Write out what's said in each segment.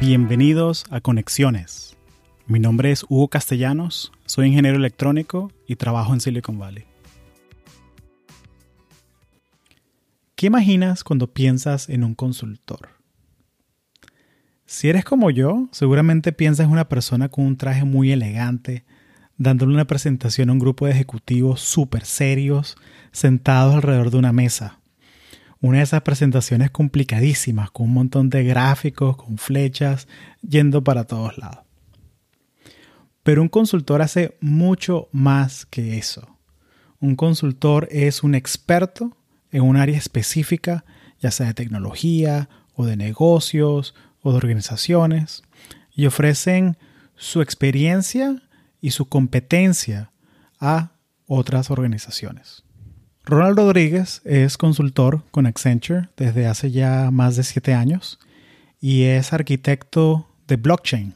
Bienvenidos a Conexiones. Mi nombre es Hugo Castellanos, soy ingeniero electrónico y trabajo en Silicon Valley. ¿Qué imaginas cuando piensas en un consultor? Si eres como yo, seguramente piensas en una persona con un traje muy elegante, dándole una presentación a un grupo de ejecutivos súper serios, sentados alrededor de una mesa una de esas presentaciones complicadísimas, con un montón de gráficos, con flechas, yendo para todos lados. Pero un consultor hace mucho más que eso. Un consultor es un experto en un área específica, ya sea de tecnología o de negocios o de organizaciones, y ofrecen su experiencia y su competencia a otras organizaciones. Ronald Rodríguez es consultor con Accenture desde hace ya más de siete años y es arquitecto de blockchain.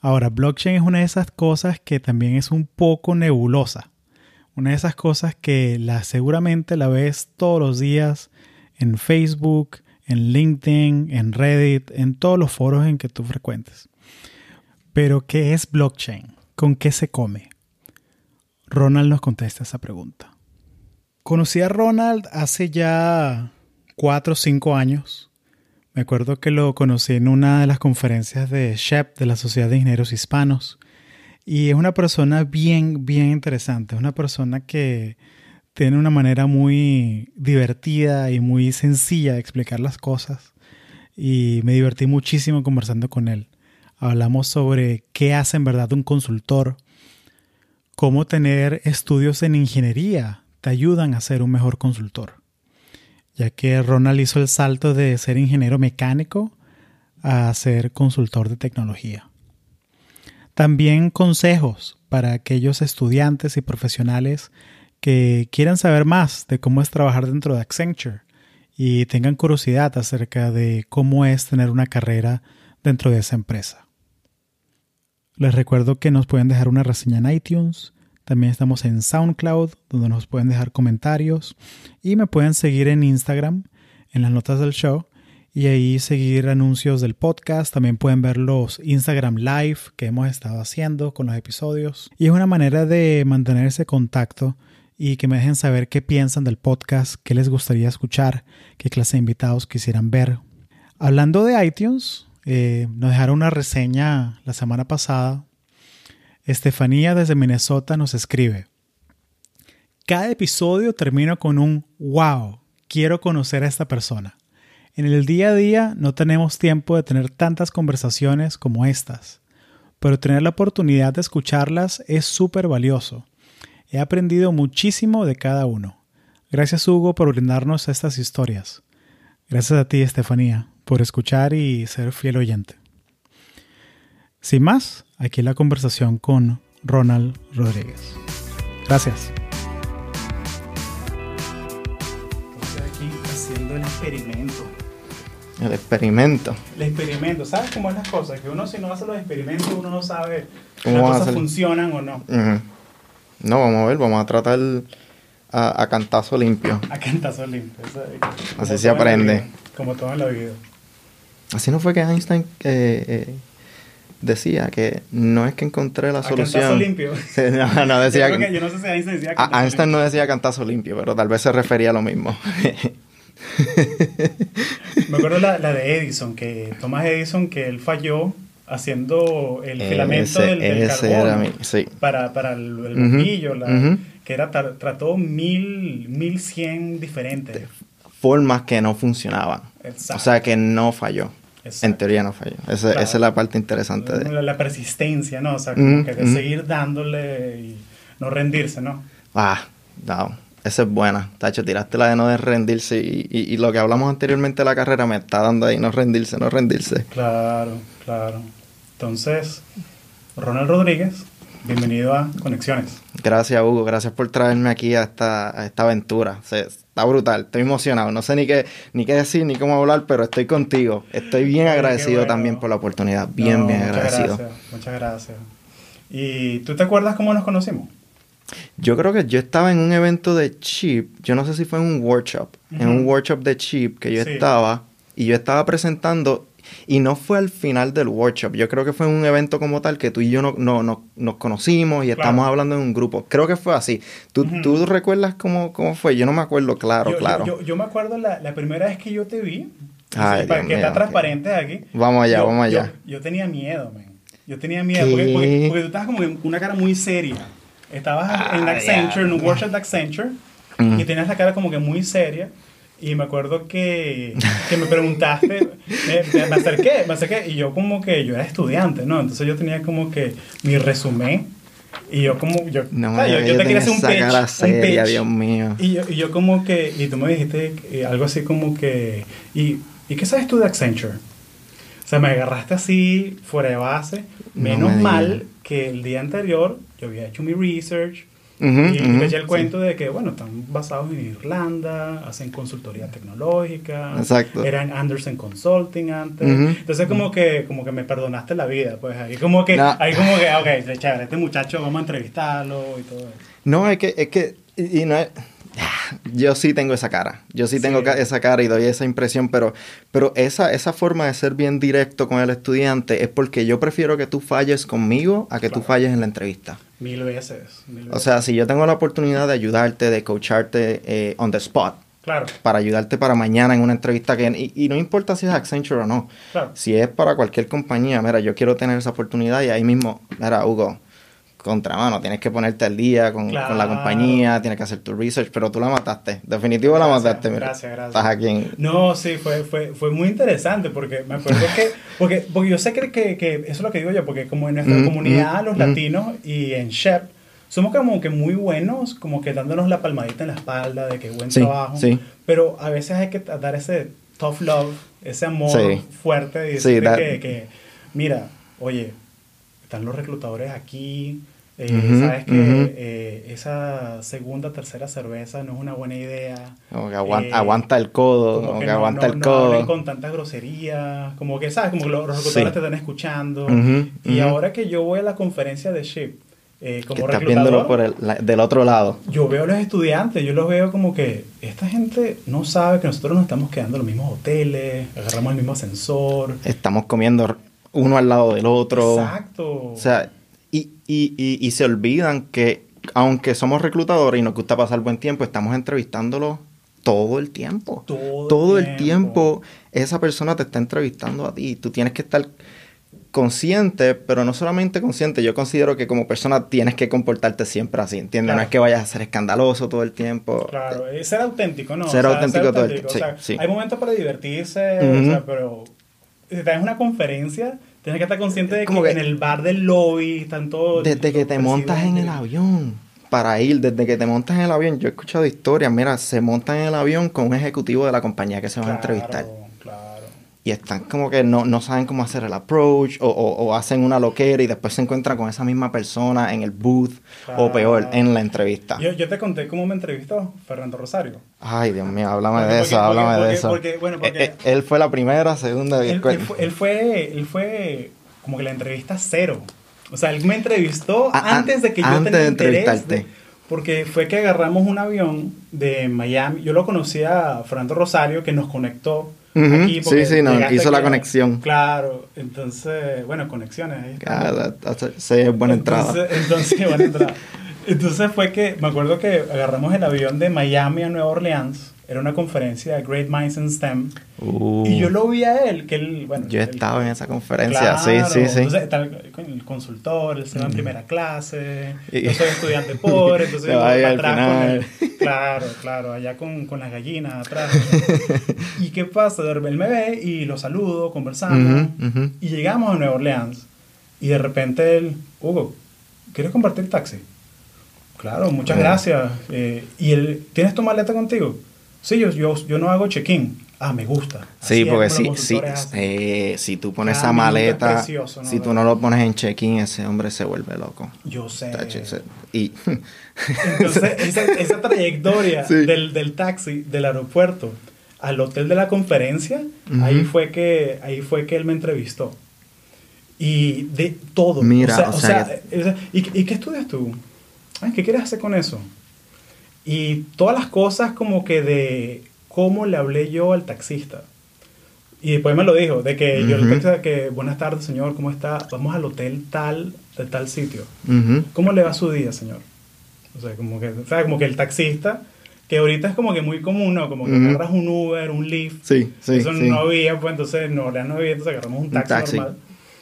Ahora, blockchain es una de esas cosas que también es un poco nebulosa. Una de esas cosas que la, seguramente la ves todos los días en Facebook, en LinkedIn, en Reddit, en todos los foros en que tú frecuentes. Pero, ¿qué es blockchain? ¿Con qué se come? Ronald nos contesta esa pregunta. Conocí a Ronald hace ya cuatro o cinco años. Me acuerdo que lo conocí en una de las conferencias de SHEP, de la Sociedad de Ingenieros Hispanos. Y es una persona bien, bien interesante. Es una persona que tiene una manera muy divertida y muy sencilla de explicar las cosas. Y me divertí muchísimo conversando con él. Hablamos sobre qué hace en verdad un consultor, cómo tener estudios en ingeniería te ayudan a ser un mejor consultor, ya que Ronald hizo el salto de ser ingeniero mecánico a ser consultor de tecnología. También consejos para aquellos estudiantes y profesionales que quieran saber más de cómo es trabajar dentro de Accenture y tengan curiosidad acerca de cómo es tener una carrera dentro de esa empresa. Les recuerdo que nos pueden dejar una reseña en iTunes, también estamos en SoundCloud, donde nos pueden dejar comentarios. Y me pueden seguir en Instagram, en las notas del show. Y ahí seguir anuncios del podcast. También pueden ver los Instagram Live que hemos estado haciendo con los episodios. Y es una manera de mantener ese contacto y que me dejen saber qué piensan del podcast, qué les gustaría escuchar, qué clase de invitados quisieran ver. Hablando de iTunes, eh, nos dejaron una reseña la semana pasada Estefanía desde Minnesota nos escribe. Cada episodio termina con un wow, quiero conocer a esta persona. En el día a día no tenemos tiempo de tener tantas conversaciones como estas, pero tener la oportunidad de escucharlas es súper valioso. He aprendido muchísimo de cada uno. Gracias Hugo por brindarnos estas historias. Gracias a ti, Estefanía, por escuchar y ser fiel oyente. Sin más, aquí la conversación con Ronald Rodríguez. Gracias. Estoy aquí haciendo el experimento. El experimento. El experimento. ¿Sabes cómo es las cosas? Que uno si no hace los experimentos, uno no sabe si las cosas funcionan o no. No, vamos a ver, vamos a tratar a, cantazo limpio. A cantazo limpio. Así se aprende. como todo en la vida. Así no fue que Einstein eh, eh, decía que no es que encontré la solución. Cantazo limpio. no, no decía yo, yo no sé si Einstein decía cantazo Einstein no decía cantazo limpio, pero tal vez se refería a lo mismo. Me acuerdo la, la, de Edison, que Thomas Edison, que él falló haciendo el filamento del, del carbono para, para el, bombillo, que era trató mil, mil cien diferentes. Formas que no funcionaban. O sea, que no falló. En teoría no falló. Esa, es la parte interesante de... La, persistencia, ¿no? O sea, como que de seguir dándole y no rendirse, ¿no? Ah, no. Esa es buena. Tacho, tiraste la de no de rendirse y, y, lo que hablamos anteriormente de la carrera me está dando ahí no rendirse, no rendirse. Claro, claro. Entonces, Ronald Rodríguez, bienvenido a Conexiones. Gracias, Hugo. Gracias por traerme aquí a esta, a esta aventura. Se, está brutal, estoy emocionado. No sé ni qué, ni qué decir ni cómo hablar, pero estoy contigo. Estoy bien agradecido también por la oportunidad. Bien, bien agradecido. Muchas gracias, muchas gracias. ¿Y tú te acuerdas cómo nos conocimos? Yo creo que yo estaba en un evento de Chip, yo no sé si fue en un workshop, en un workshop de Chip que yo estaba y yo estaba presentando Y no fue al final del workshop. Yo creo que fue un evento como tal que tú y yo no, no, nos conocimos y estamos hablando en un grupo. Creo que fue así. ¿Tú, ¿tú recuerdas cómo, cómo, fue? Yo no me acuerdo claro, claro. Yo, yo, me acuerdo la, la, primera vez que yo te vi. Ay, para que está transparente aquí. Vamos allá, vamos allá. Yo, tenía miedo, man. Yo tenía miedo porque, porque, tú estabas como con una cara muy seria. Estabas en ah, Accenture, en un workshop de Accenture, y tenías la cara como que muy seria. Y me acuerdo que, que me preguntaste, me, me, acerqué, me acerqué, y yo como que yo era estudiante, ¿no? Entonces yo tenía como que mi resumen, y yo como, yo, no, yo, yo, te quería hacer un pitch, seria, Dios mío. Y yo, y yo como que, y tú me dijiste algo así como que, ¿y, ¿y qué sabes tú de Accenture? O sea, me agarraste así, fuera de base. Menos mal que el día anterior yo había hecho mi research, y eché el cuento de que, bueno, están basados en Irlanda, hacen consultoría tecnológica, Exacto. eran Anderson Consulting antes. Entonces como que como que me perdonaste la vida, pues ahí como que, ahí como que, ok, chévere, este muchacho vamos a entrevistarlo y todo eso. No, es que, es que, y, no es, yo sí tengo esa cara. Yo sí tengo esa cara y doy esa impresión, pero, pero esa, esa forma de ser bien directo con el estudiante es porque yo prefiero que tú falles conmigo a que tú falles en la entrevista. Mil veces, O sea, si yo tengo la oportunidad de ayudarte, de coacharte eh, on the spot, Claro. Para ayudarte para mañana en una entrevista que... Y, no importa si es Accenture o no. Si es para cualquier compañía, mira, yo quiero tener esa oportunidad y ahí mismo, mira, Hugo, contramano, tienes que ponerte al día con, la compañía, tienes que hacer tu research, pero tú la mataste, definitivo la mataste, mira. Gracias, gracias. Estás aquí No, sí, fue, fue, fue muy interesante porque me acuerdo que, porque, porque yo sé que, que, que, eso es lo que digo yo, porque como en nuestra comunidad, los latinos y en Shep, somos como que muy buenos, como que dándonos la palmadita en la espalda de que buen trabajo, sí. pero a veces hay que dar ese tough love, ese amor fuerte y que, mira, oye, están los reclutadores aquí, eh, sabes que eh, esa segunda, tercera cerveza no es una buena idea. Como que aguanta, eh, aguanta el codo, como, que, aguanta el codo. No con tantas groserías, como que, ¿sabes? Como que los, reclutadores te están escuchando. y ahora que yo voy a la conferencia de SHIP, como que estás viéndolo por el, del otro lado. Yo veo a los estudiantes, yo los veo como que esta gente no sabe que nosotros nos estamos quedando en los mismos hoteles, agarramos el mismo ascensor. Estamos comiendo uno al lado del otro. Exacto. O sea, y, y, y, se olvidan que aunque somos reclutadores y nos gusta pasar buen tiempo, estamos entrevistándolo todo el tiempo. Todo, el, tiempo. esa persona te está entrevistando a ti. Tú tienes que estar consciente, pero no solamente consciente. Yo considero que como persona tienes que comportarte siempre así, ¿entiendes? No es que vayas a ser escandaloso todo el tiempo. Claro, ser auténtico, ¿no? Ser auténtico todo el tiempo. Hay momentos para divertirse, o sea, pero si estás una conferencia, tienes que estar consciente de que, en el bar del lobby están todos... Desde que te montas en el avión para ir, desde que te montas en el avión, yo he escuchado historias, mira, se montan en el avión con un ejecutivo de la compañía que se va a entrevistar y están como que no, no saben cómo hacer el approach o, o, hacen una loquera y después se encuentran con esa misma persona en el booth o peor, en la entrevista. Yo, yo te conté cómo me entrevistó Fernando Rosario. Ay, Dios mío, háblame de eso, háblame de eso. Porque, bueno, porque eh, eh, él, fue la primera, segunda... Él, él, fue, él, fue, como que la entrevista cero. O sea, él me entrevistó ah, ah, antes de que yo antes de entrevistarte. porque fue que agarramos un avión de Miami. Yo lo conocí a Fernando Rosario, que nos conectó sí, sí, no, hizo la conexión. Claro, entonces, bueno, conexiones ahí está. sí, buena entrada. Entonces, buena entrada. Entonces fue que, me acuerdo que agarramos el avión de Miami a Nueva Orleans era una conferencia de Great Minds in STEM. Uh. y yo lo vi a él, que él, bueno... Yo estaba en esa conferencia, sí, sí, sí. Entonces, está el, consultor, él se va en primera clase, yo soy estudiante pobre, entonces yo voy atrás con él. Claro, claro, allá con, con las gallinas atrás. ¿Y qué pasa? Él me ve y lo saludo, conversamos, y llegamos a Nueva Orleans, y de repente él, Hugo, ¿quieres compartir taxi? Claro, muchas gracias. Eh, ¿Y él, tienes tu maleta contigo? Sí, yo, yo, yo no hago check-in. Ah, me gusta. sí, porque si, si, eh, si tú pones esa maleta, si tú no lo pones en check-in, ese hombre se vuelve loco. Yo sé. Y... Entonces, esa, esa trayectoria del, del, taxi del aeropuerto al hotel de la conferencia, ahí, fue que, ahí fue que él me entrevistó. Y de todo. Mira, o sea, ¿y, ¿y, qué estudias tú? ¿Qué quieres hacer con eso? Y todas las cosas como que de cómo le hablé yo al taxista. Y después me lo dijo, de que yo le pensé que, buenas tardes, señor, ¿cómo está? Vamos al hotel tal, de tal sitio. ¿Cómo le va su día, señor? O sea, como que, o sea, como que el taxista, que ahorita es como que muy común, ¿no? Como que agarras un Uber, un Lyft. Sí, sí, Eso no había, pues entonces no, no había, entonces agarramos un taxi, normal.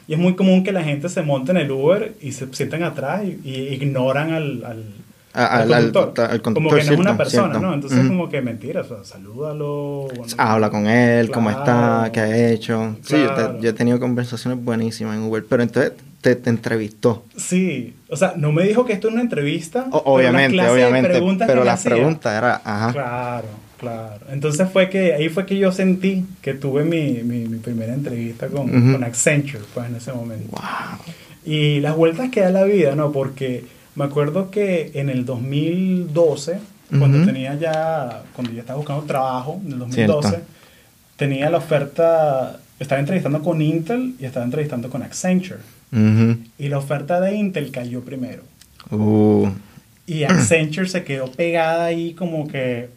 Y es muy común que la gente se monte en el Uber y se sientan atrás y, ignoran al, al, al, conductor. como que no es una persona, ¿no? Entonces como que mentira, o sea, salúdalo. Habla con él, cómo está, qué ha hecho. Sí, yo, yo, he tenido conversaciones buenísimas en Uber, pero entonces te, entrevistó. Sí, o sea, no me dijo que esto es una entrevista. obviamente, obviamente, pero la pregunta era, ajá. Claro, claro. Entonces fue que, ahí fue que yo sentí que tuve mi, mi, primera entrevista con, con, Accenture, pues en ese momento. Wow. Y las vueltas que da la vida, ¿no? Porque me acuerdo que en el 2012, cuando tenía ya, cuando ya estaba buscando trabajo, en el 2012, tenía la oferta, estaba entrevistando con Intel y estaba entrevistando con Accenture. Y la oferta de Intel cayó primero. Uh. Y Accenture se quedó pegada ahí como que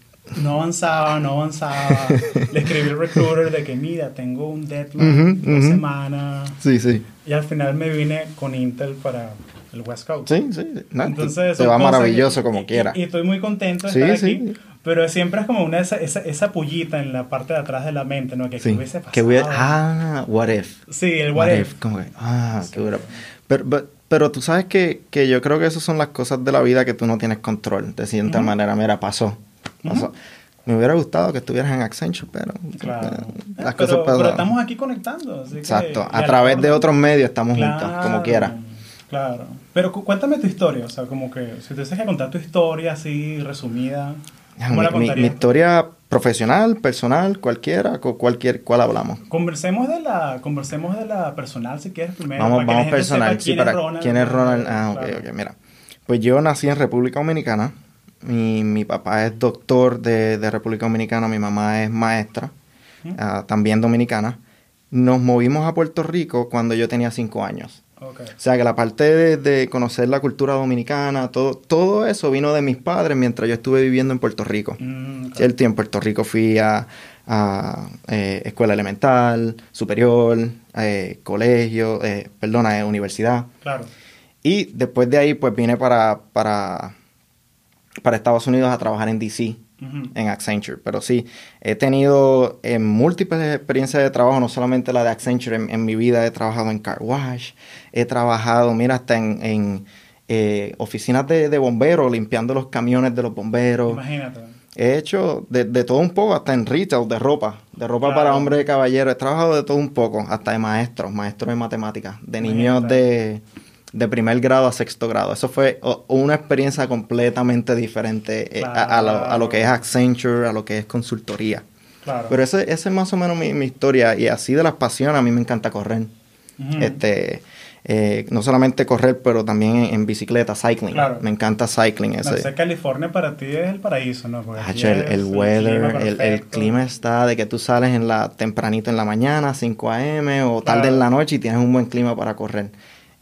no avanzaba, no avanzaba. Le escribí al recruiter de que, mira, tengo un deadline una semana. Sí, sí. Y al final me vine con Intel para el West Coast. Sí, sí. Entonces, te va maravilloso como quiera. Y, estoy muy contento de estar aquí. Pero siempre es como una esa, esa, esa, pullita en la parte de atrás de la mente, ¿no? Que, sí. hubiese pasado. Que hubiera, ah, what if. Sí, el what, if. Como que, ah, qué hubiera. Pero, pero, tú sabes que, que, yo creo que esas son las cosas de la vida que tú no tienes control. De cierta manera, mira, pasó. pasó. Me hubiera gustado que estuvieras en Accenture, pero claro. Eh, las cosas pero, estamos aquí conectando. Exacto. a través de otros medios estamos juntos, como quiera. Claro. Pero cuéntame tu historia, o sea, como que si te tienes que contar tu historia así resumida. Mi, mi, historia profesional, personal, cualquiera, cualquier, ¿cuál hablamos? Conversemos de la, conversemos de la personal si quieres primero. Vamos, vamos personal, sí, para quién es Ronald. Ah, ok, ok, mira. Pues yo nací en República Dominicana. Mi, mi papá es doctor de, de, República Dominicana, mi mamá es maestra, ah, también dominicana. Nos movimos a Puerto Rico cuando yo tenía cinco años. O sea que la parte de, conocer la cultura dominicana, todo, todo eso vino de mis padres mientras yo estuve viviendo en Puerto Rico. Mm, ¿Cierto? en Puerto Rico fui a, eh, escuela elemental, superior, eh, colegio, eh, perdona, eh, universidad. Claro. Y después de ahí, pues vine para, para, para Estados Unidos a trabajar en DC en Accenture. Pero sí, he tenido eh, múltiples experiencias de trabajo, no solamente la de Accenture. En, mi vida he trabajado en car wash, he trabajado, mira, hasta en, eh, oficinas de, bomberos, limpiando los camiones de los bomberos. Imagínate. He hecho de, todo un poco, hasta en retail, de ropa, de ropa para hombres y caballeros. He trabajado de todo un poco, hasta de maestros, maestros de matemáticas, de niños de de primer grado a sexto grado. Eso fue una experiencia completamente diferente eh, a, lo, que es Accenture, a lo que es consultoría. Pero esa es más o menos mi, historia y así de las pasiones a mí me encanta correr. Este, eh, no solamente correr, pero también en, bicicleta, cycling. Me encanta cycling. Ese. California para ti es el paraíso, ¿no? el, weather, el, clima está de que tú sales en la tempranito en la mañana, 5 a.m. o tarde en la noche y tienes un buen clima para correr.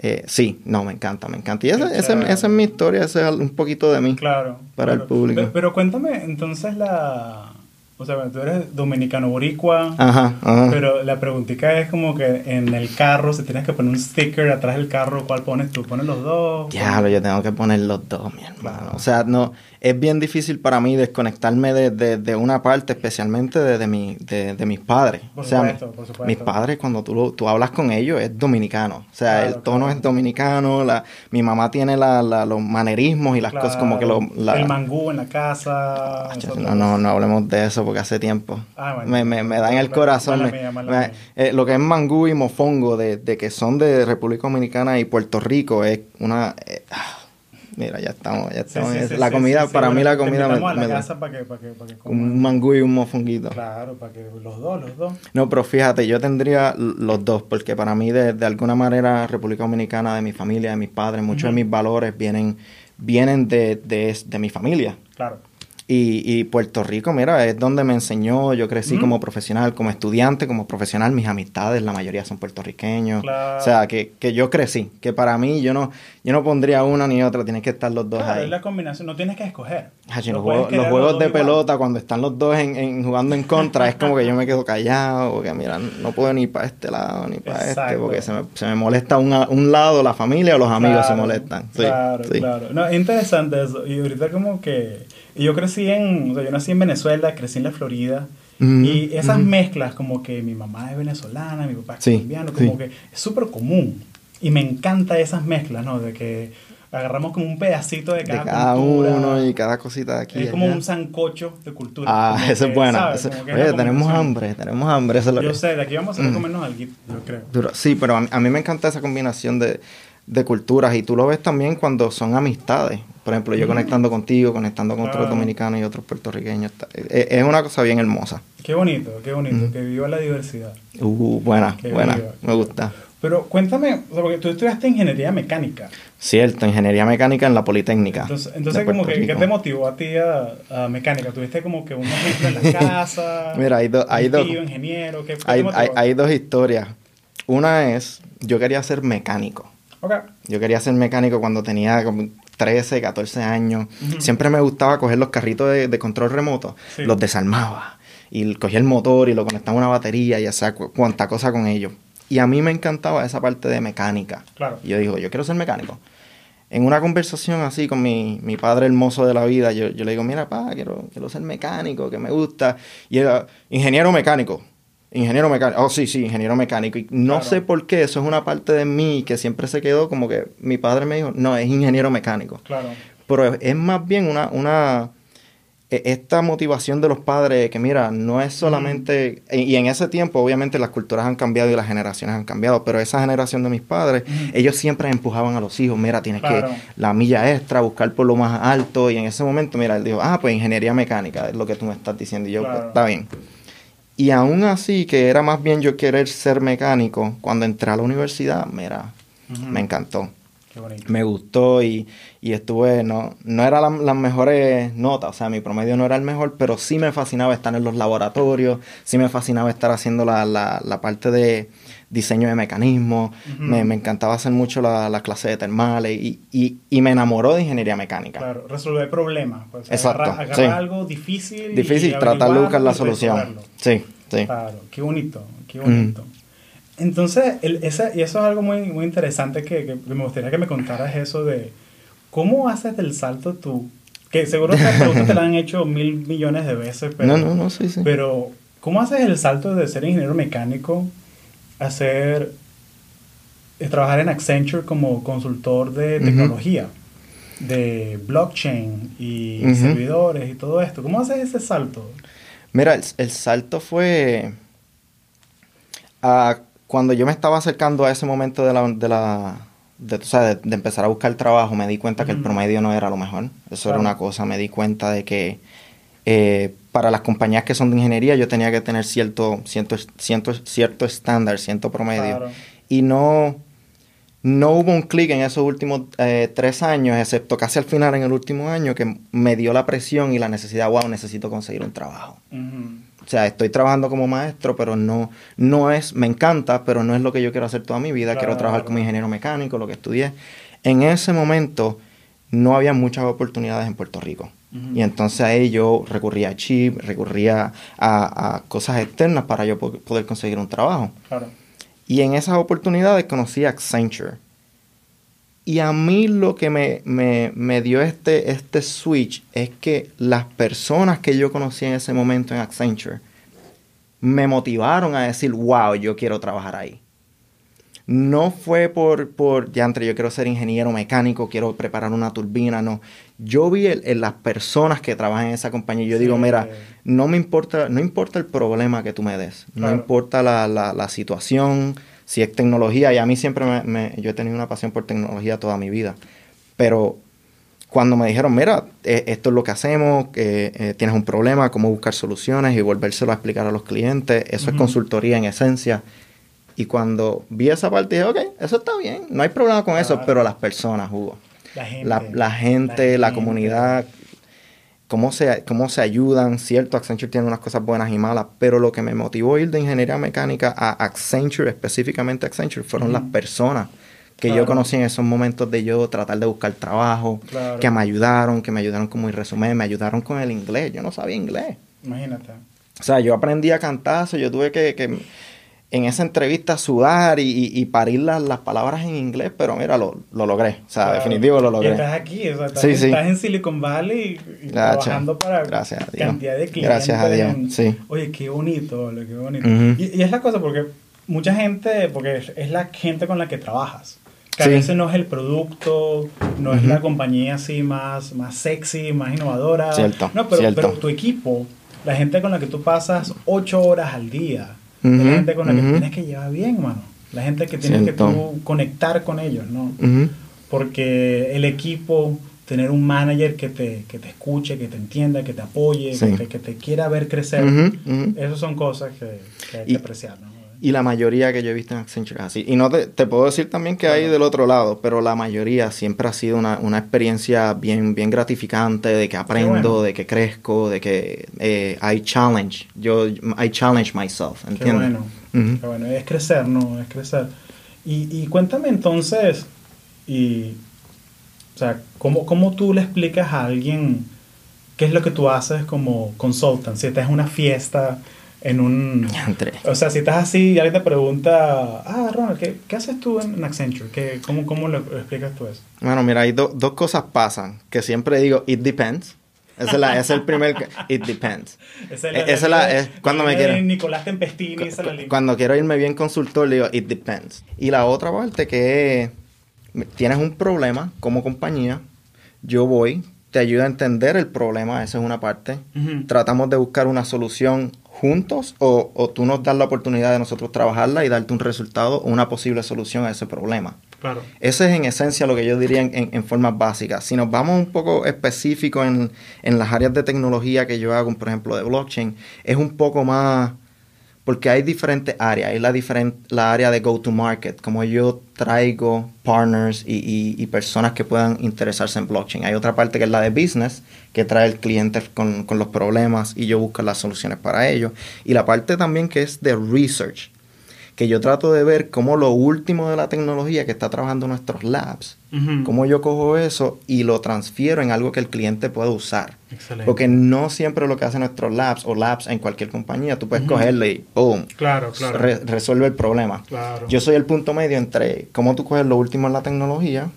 Eh, sí, no, me encanta, me encanta. Y esa, esa, es mi historia, ese es un poquito de mí. Claro. Para el público. pero, cuéntame entonces la, o sea, tú eres dominicano boricua. Ajá, ajá. Pero la preguntita es como que en el carro, si tienes que poner un sticker atrás del carro, ¿cuál pones tú? ¿Pones los dos? Diablo, yo tengo que poner los dos, mi hermano. O sea, no, es bien difícil para mí desconectarme de, de, una parte, especialmente de, de, mi, de, mis padres. Por o sea, supuesto, por supuesto. mis padres, cuando tú, tú hablas con ellos, es dominicano. O sea, el tono es dominicano, la, mi mamá tiene la, los manerismos y las cosas como que lo... el mangú en la casa. no, no, no hablemos de eso porque hace tiempo. Ah, me, me, me, da en el corazón. Eh, lo que es mangú y mofongo, de, que son de República Dominicana y Puerto Rico, es una... Eh, mira, ya estamos, ya estamos. la comida, para mí la comida me, a la casa para que, para que, para que Un mangú y un mofonguito. Claro, para que los dos, los dos. No, pero fíjate, yo tendría los dos, porque para mí de, de alguna manera República Dominicana, de mi familia, de mis padres, muchos de mis valores vienen, vienen de, de, de mi familia. Claro. Y, y, Puerto Rico, mira, es donde me enseñó, yo crecí como profesional, como estudiante, como profesional, mis amistades, la mayoría son puertorriqueños. O sea, que, que, yo crecí, que para mí yo no, yo no pondría una ni otra, tienes que estar los dos claro, ahí. Es la combinación, no tienes que escoger. los, juegos, de pelota, cuando están los dos en, jugando en contra, es como que yo me quedo callado, porque mira, no puedo ni para este lado ni para este, porque se me, se me molesta un lado, la familia o los amigos se molestan. claro, claro. No, es interesante eso. Y ahorita como que yo crecí en, o sea, yo nací en Venezuela, crecí en la Florida. y esas mezclas, como que mi mamá es venezolana, mi papá es colombiano, como que es súper común. Y me encanta esas mezclas, ¿no? De que agarramos como un pedacito de cada, de cada uno y cada cosita de aquí. Es como un sancocho de cultura. Ah, eso es bueno. oye, tenemos hambre, tenemos hambre. Eso es lo yo sé, de aquí vamos a mm. comernos algo, yo creo. Sí, pero a, mí me encanta esa combinación de, de, culturas y tú lo ves también cuando son amistades. Por ejemplo, yo mm. conectando contigo, conectando con otros dominicanos y otros puertorriqueños. Es, una cosa bien hermosa. Qué bonito, qué bonito. Que viva la diversidad. Uh, buena, buena. Me gusta. Pero cuéntame, porque tú estudiaste ingeniería mecánica. Cierto, ingeniería mecánica en la Politécnica. Entonces, entonces como que, ¿qué te motivó a ti a, mecánica? ¿Tuviste como que un ejemplo en la casa? Mira, hay, dos hay dos... ingeniero, ¿qué, hay, hay, dos historias. Una es, yo quería ser mecánico. Okay. Yo quería ser mecánico cuando tenía como 13, 14 años. Siempre me gustaba coger los carritos de, control remoto, los desarmaba y cogía el motor y lo conectaba a una batería y hacía cuanta cosa con ellos. Y a mí me encantaba esa parte de mecánica. Claro. Y yo digo, yo quiero ser mecánico. En una conversación así con mi, mi padre hermoso de la vida, yo, yo le digo, mira, pa, quiero, quiero ser mecánico, que me gusta. Y era ingeniero mecánico. Ingeniero mecánico. Oh, sí, sí, ingeniero mecánico. Y no sé por qué, eso es una parte de mí que siempre se quedó como que mi padre me dijo, no, es ingeniero mecánico. Claro. Pero es más bien una, una, e, esta motivación de los padres que mira, no es solamente, y en ese tiempo obviamente las culturas han cambiado y las generaciones han cambiado, pero esa generación de mis padres, ellos siempre empujaban a los hijos, mira, tienes que la milla extra, buscar por lo más alto, y en ese momento, mira, él dijo, ah, pues ingeniería mecánica, es lo que tú me estás diciendo, y yo, pues, está bien. Y aún así, que era más bien yo querer ser mecánico, cuando entré a la universidad, mira, me encantó. Me gustó y, y estuve, no, no era las mejores notas, o sea, mi promedio no era el mejor, pero sí me fascinaba estar en los laboratorios, sí me fascinaba estar haciendo la, la, la parte de diseño de mecanismos, me, me, encantaba hacer mucho la, la clase de termales y, y, y, me enamoró de ingeniería mecánica. Claro, resolver problemas. Pues, Exacto. Agarrar, algo difícil. Difícil, tratar de buscar la solución. Sí, sí. Claro, qué bonito, qué bonito. Entonces, el, esa, y eso es algo muy, muy interesante que, que, me gustaría que me contaras eso de cómo haces el salto tú. Que seguro esta pregunta te la han hecho mil millones de veces, pero, no, no, no, sí, sí. pero ¿cómo haces el salto de ser ingeniero mecánico a ser, trabajar en Accenture como consultor de tecnología? de blockchain y servidores y todo esto. ¿Cómo haces ese salto? Mira, el, el salto fue a cuando yo me estaba acercando a ese momento de la, de la de, de, empezar a buscar trabajo, me di cuenta que el promedio no era lo mejor. Eso era una cosa. Me di cuenta de que eh, para las compañías que son de ingeniería yo tenía que tener cierto, cierto, cierto, cierto estándar, cierto promedio. Y no, no hubo un clic en esos últimos eh, tres años, excepto casi al final en el último año, que me dio la presión y la necesidad, wow, necesito conseguir un trabajo. O sea, estoy trabajando como maestro, pero no, no es, me encanta, pero no es lo que yo quiero hacer toda mi vida. quiero trabajar como ingeniero mecánico, lo que estudié. En ese momento no había muchas oportunidades en Puerto Rico. Y entonces ahí yo recurría a chip, recurría a, cosas externas para yo poder conseguir un trabajo. Y en esas oportunidades conocí a Accenture. Y a mí lo que me, me, dio este, este switch es que las personas que yo conocí en ese momento en Accenture me motivaron a decir, wow, yo quiero trabajar ahí. No fue por, por ya entre yo quiero ser ingeniero mecánico, quiero preparar una turbina, no. Yo vi en las personas que trabajan en esa compañía y yo digo, mira, no me importa, no importa el problema que tú me des, no importa la, la, la situación, si es tecnología, y a mí siempre me, yo he tenido una pasión por tecnología toda mi vida, pero cuando me dijeron, mira, e, esto es lo que hacemos, eh, tienes un problema, cómo buscar soluciones y volvérselo a explicar a los clientes, eso es consultoría en esencia. Y cuando vi esa parte dije, ok, eso está bien, no hay problema con eso, pero las personas, Hugo. La gente, la, gente, la comunidad, cómo se, cómo se ayudan, cierto, Accenture tiene unas cosas buenas y malas, pero lo que me motivó a ir de ingeniería mecánica a Accenture, específicamente Accenture, fueron las personas que yo conocí en esos momentos de yo tratar de buscar trabajo, que me ayudaron, que me ayudaron con mi resumen, me ayudaron con el inglés. Yo no sabía inglés. Imagínate. O sea, yo aprendí a cantar, yo tuve que, que en esa entrevista sudar y, y, parir las, las, palabras en inglés, pero mira, lo, lo logré. O sea, definitivo lo logré. Y estás aquí, o sea, estás, estás en Silicon Valley y, trabajando para Gracias a Dios. cantidad de clientes. Gracias a Dios, sí. Oye, qué bonito, qué bonito. y, y, es la cosa porque mucha gente, porque es, la gente con la que trabajas. Que a veces no es el producto, no es la compañía así más, más sexy, más innovadora. Cierto, no, pero, pero tu equipo, la gente con la que tú pasas ocho horas al día, la gente con la que tienes que llevar bien, mano. La gente que tienes que tú conectar con ellos, ¿no? Porque el equipo, tener un manager que te, que te escuche, que te entienda, que te apoye, que, te, que, te, quiera ver crecer, esas son cosas que, hay que apreciar, ¿no? Y la mayoría que yo he visto en Accenture es así. Y no te, te puedo decir también que hay del otro lado, pero la mayoría siempre ha sido una, una experiencia bien, bien gratificante, de que aprendo, de que crezco, de que eh, I challenge. Yo, I challenge myself, ¿entiendes? Qué bueno. Qué bueno. Es crecer, ¿no? Es crecer. Y, y cuéntame entonces, y, o sea, ¿cómo, ¿cómo tú le explicas a alguien qué es lo que tú haces como consultant? Si estás en una fiesta en un... O sea, si estás así y alguien te pregunta, ah, Ronald, ¿qué, qué haces tú en Accenture? ¿Qué, cómo, ¿Cómo lo explicas tú eso? Bueno, mira, hay dos cosas pasan, que siempre digo, it depends. Ese es, la, es el primer... It depends. Esa es la... es cuando me quiero... Nicolás Tempestini, esa la Cuando quiero irme bien consultor, digo, it depends. Y la otra parte que tienes un problema como compañía, yo voy, te ayuda a entender el problema, esa es una parte. Tratamos de buscar una solución juntos o, o, tú nos das la oportunidad de nosotros trabajarla y darte un resultado o una posible solución a ese problema. Claro. Eso es en esencia lo que yo diría en, en, formas básicas. Si nos vamos un poco específico en, en, las áreas de tecnología que yo hago, por ejemplo, de blockchain, es un poco más porque hay diferentes áreas. Hay la, la área de go-to-market, como yo traigo partners y, personas que puedan interesarse en blockchain. Hay otra parte que es la de business, que trae el cliente con, con los problemas y yo busco las soluciones para ellos. Y la parte también que es de research, que yo trato de ver cómo lo último de la tecnología que está trabajando nuestros labs, cómo yo cojo eso y lo transfiero en algo que el cliente pueda usar. Excelente. Porque no siempre lo que hacen nuestros labs o labs en cualquier compañía, tú puedes cogerle y ¡boom! Claro, claro. resuelve el problema. Claro. Yo soy el punto medio entre cómo tú coges lo último en la tecnología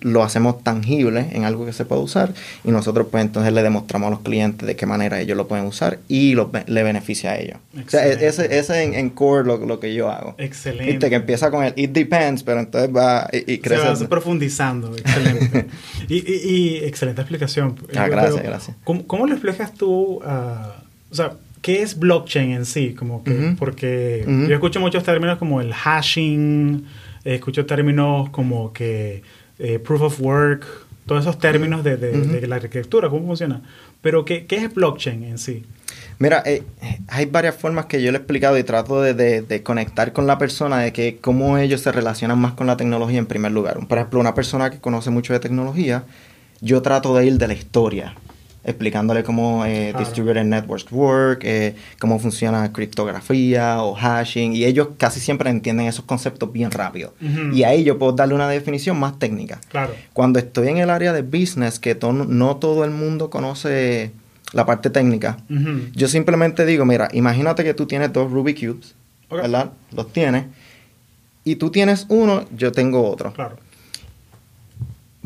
lo hacemos tangible en algo que se puede usar y nosotros pues entonces le demostramos a los clientes de qué manera ellos lo pueden usar y lo, le beneficia a ellos. O sea, e-, ese, es en, core lo, que yo hago. Excelente. Viste, que empieza con el it depends, pero entonces va y, crece. Se va profundizando, excelente. y, excelente explicación. Ah, gracias, gracias. ¿cómo, ¿cómo, lo explicas tú? o sea, ¿qué es blockchain en sí? Como que, Porque yo escucho muchos términos como el hashing, escucho términos como que eh, proof of work, todos esos términos de, de, la arquitectura, cómo funciona. Pero, ¿qué, ¿qué, es blockchain en sí? Mira, eh, hay varias formas que yo le he explicado y trato de, de, conectar con la persona de que cómo ellos se relacionan más con la tecnología en primer lugar. Por ejemplo, una persona que conoce mucho de tecnología, yo trato de ir de la historia explicándole cómo eh, distributed networks work, eh, cómo funciona criptografía o hashing, y ellos casi siempre entienden esos conceptos bien rápido. Y ahí yo puedo darle una definición más técnica. Claro. Cuando estoy en el área de business, que no todo el mundo conoce la parte técnica, yo simplemente digo, mira, imagínate que tú tienes dos Ruby Cubes, ¿verdad? Los tienes, y tú tienes uno, yo tengo otro. Claro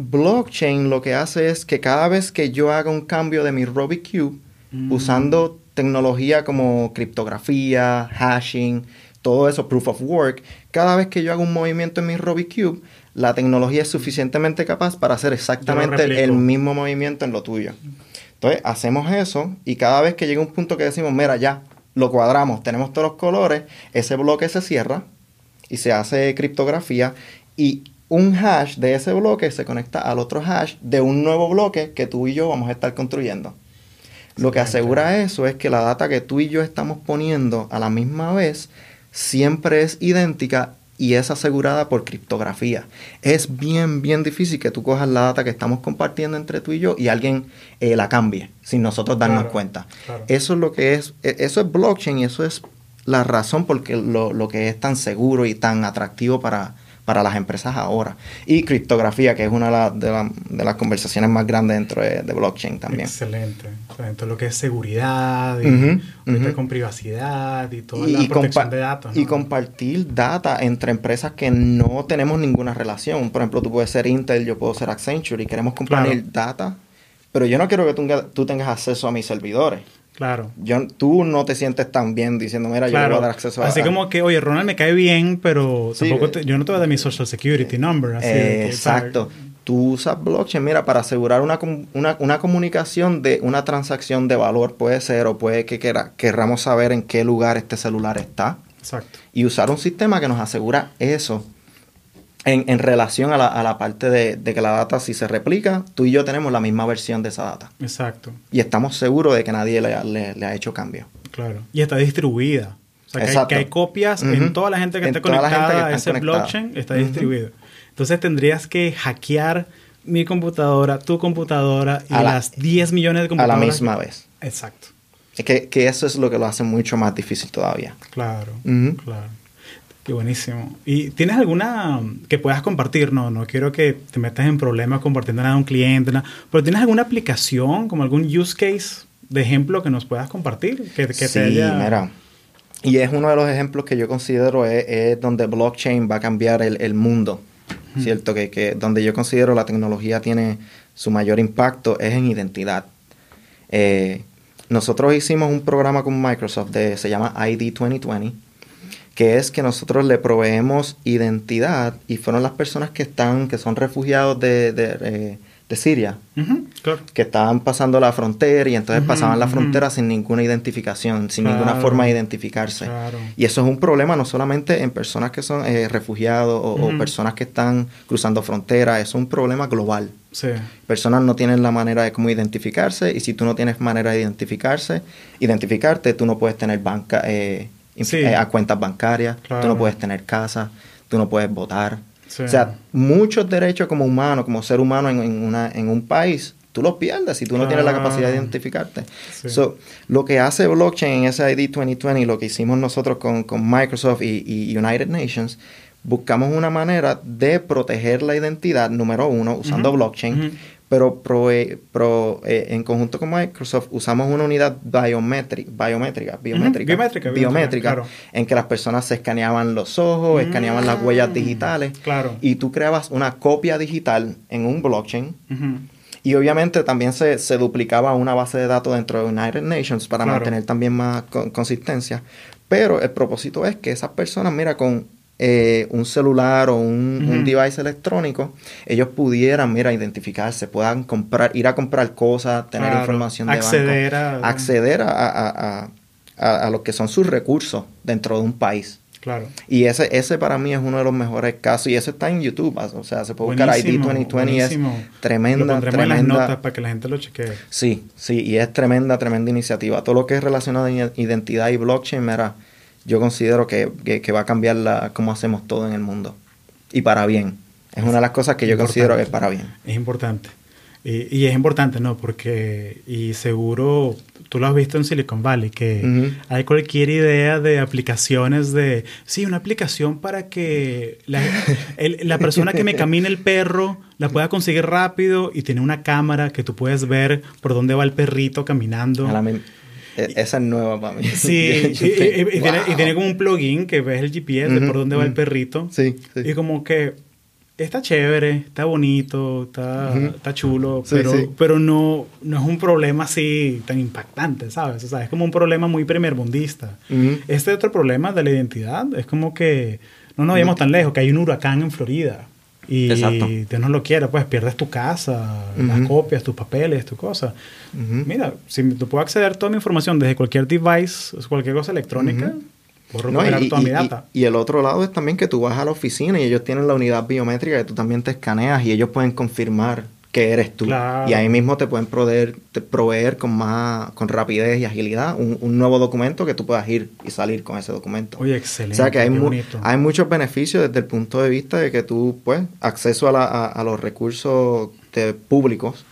blockchain lo que hace es que cada vez que yo haga un cambio de mi Rubik Cube, mm. usando tecnología como criptografía, hashing, todo eso, proof of work, cada vez que yo haga un movimiento en mi Rubik Cube, la tecnología es suficientemente capaz para hacer exactamente el mismo movimiento en lo tuyo. Entonces, hacemos eso y cada vez que llega un punto que decimos, mira, ya, lo cuadramos, tenemos todos los colores, ese bloque se cierra y se hace criptografía y un hash de ese bloque se conecta al otro hash de un nuevo bloque que tú y yo vamos a estar construyendo. Lo que asegura eso es que la data que tú y yo estamos poniendo a la misma vez siempre es idéntica y es asegurada por criptografía. Es bien, bien difícil que tú cojas la data que estamos compartiendo entre tú y yo y alguien eh, la cambie sin nosotros darnos cuenta. Eso es lo que es, e, eso es blockchain y eso es la razón por lo, lo que es tan seguro y tan atractivo para, para las empresas ahora. Y criptografía, que es una de, las conversaciones más grandes dentro de, blockchain también. Excelente. Dentro de lo que es seguridad, y con privacidad y toda la protección de datos. Y compartir data entre empresas que no tenemos ninguna relación. Por ejemplo, tú puedes ser Intel, yo puedo ser Accenture y queremos compartir data, pero yo no quiero que tú, tú tengas acceso a mis servidores. Claro. Yo, tú no te sientes tan bien diciendo, mira, yo voy a dar acceso a... Así como que, oye, Ronald me cae bien, pero tampoco yo no te voy a dar mi Social Security number. Así exacto. Tú usas blockchain, mira, para asegurar una, una, comunicación de una transacción de valor, puede ser, o puede que queramos saber en qué lugar este celular está. Exacto. Y usar un sistema que nos asegura eso en, relación a la, a la parte de, que la data, si se replica, tú y yo tenemos la misma versión de esa data. Exacto. Y estamos seguros de que nadie le, ha hecho cambio. Claro. Y está distribuida. O sea, que hay, copias en toda la gente que está conectada a ese blockchain, está distribuido. Entonces tendrías que hackear mi computadora, tu computadora y las 10 millones de computadoras. A la misma vez. Exacto. Es que, que, eso es lo que lo hace mucho más difícil todavía. Claro, claro. Qué buenísimo. ¿Y tienes alguna que puedas compartir? No, no quiero que te metas en problemas compartiendo nada a un cliente, nada, pero ¿tienes alguna aplicación, como algún use case de ejemplo que nos puedas compartir? Que, sí, mira. Y es uno de los ejemplos que yo considero es, donde blockchain va a cambiar el, mundo, ¿cierto? Que, que, donde yo considero la tecnología tiene su mayor impacto es en identidad. Eh, nosotros hicimos un programa con Microsoft, de, se llama ID 2020 que es que nosotros le proveemos identidad y fueron las personas que están, que son refugiados de, de, eh, Siria, que estaban pasando la frontera y entonces pasaban la frontera sin ninguna identificación, sin ninguna forma de identificarse. Y eso es un problema no solamente en personas que son eh, refugiados o, personas que están cruzando fronteras, es un problema global. Personas no tienen la manera de cómo identificarse y si tú no tienes manera de identificarse, identificarte, tú no puedes tener banca. Eh, eh, a cuentas bancarias, tú no puedes tener casa, tú no puedes votar. O sea, muchos derechos como humano, como ser humano en, una, en un país, tú los pierdes si tú no tienes la capacidad de identificarte. So, lo que hace blockchain en ese ID 2020, lo que hicimos nosotros con, Microsoft y, United Nations, buscamos una manera de proteger la identidad, número uno, usando blockchain, pero pro, eh, en conjunto con Microsoft usamos una unidad biométrica, biométrica, biométrica, biométrica, en que las personas se escaneaban los ojos, escaneaban las huellas mm, digitales, claro. y tú creabas una copia digital en un blockchain. Y obviamente también se, se, duplicaba una base de datos dentro de United Nations para mantener también más consistencia. Pero el propósito es que esas personas, mira, con eh, un celular o un, device electrónico, ellos pudieran, mira, identificarse, puedan comprar, ir a comprar cosas, tener información de acceder banco, a, acceder a, a, a, lo que son sus recursos dentro de un país. Claro. Y ese, ese para mí es uno de los mejores casos. Y ese está en YouTube. O sea, se puede buscar ID 2020 y es tremenda, tremenda. las notas para que la gente lo chequee. Sí, sí. Y es tremenda, tremenda iniciativa. Todo lo que es relacionado a identidad y blockchain, mira, yo considero que, va a cambiar la, cómo hacemos todo en el mundo. Y para bien. Es una de las cosas que yo considero que es para bien. Es importante. Y, es importante, ¿no? Porque, y seguro tú lo has visto en Silicon Valley, que hay cualquier idea de aplicaciones de, sí, una aplicación para que la, la, persona que me camine el perro la pueda conseguir rápido y tiene una cámara que tú puedes ver por dónde va el perrito caminando. E, esa es nueva para mí. Sí, y, tiene, como un plugin que ves el GPS de por dónde va el perrito. Sí, Y como que está chévere, está bonito, está, está chulo, pero, pero no, no es un problema así tan impactante, ¿sabes? O sea, es como un problema muy primerbundista. Este otro problema de la identidad es como que no nos vayamos tan lejos, que hay un huracán en Florida. Y Dios no lo quiera, pues pierdes tu casa, las copias, tus papeles, tu cosa. Mira, si tú puedo acceder a toda mi información desde cualquier device, cualquier cosa electrónica, puedo recuperar toda mi data. Y, el otro lado es también que tú vas a la oficina y ellos tienen la unidad biométrica que tú también te escaneas y ellos pueden confirmar que eres tú. Y ahí mismo te pueden proveer, proveer con más, con rapidez y agilidad un, nuevo documento que tú puedas ir y salir con ese documento. Oye, excelente. O sea que hay, hay muchos beneficios desde el punto de vista de que tú, pues, acceso a, a, los recursos públicos,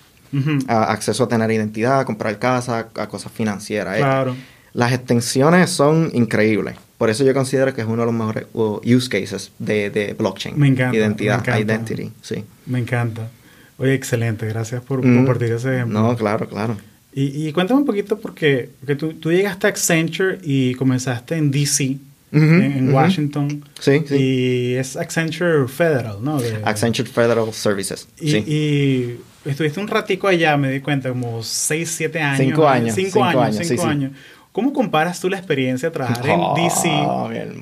acceso a tener identidad, a comprar casa, a cosas financieras. Claro. Las extensiones son increíbles. Por eso yo considero que es uno de los mejores use cases de, de blockchain. Me encanta. Identidad, me identity, sí. Me encanta. Oye, excelente. Gracias por mm. compartir ese ejemplo. No, claro, claro. Y, cuéntame un poquito porque, porque tú, tú, llegaste a Accenture y comenzaste en DC, en, Washington. Sí, sí. Y es Accenture Federal, ¿no? Accenture Federal Services. Y, sí. y estuviste un ratico allá, me di cuenta, como 6, 7 años. 5 años. 5 años, 5 años. ¿Cómo comparas tú la experiencia de trabajar en DC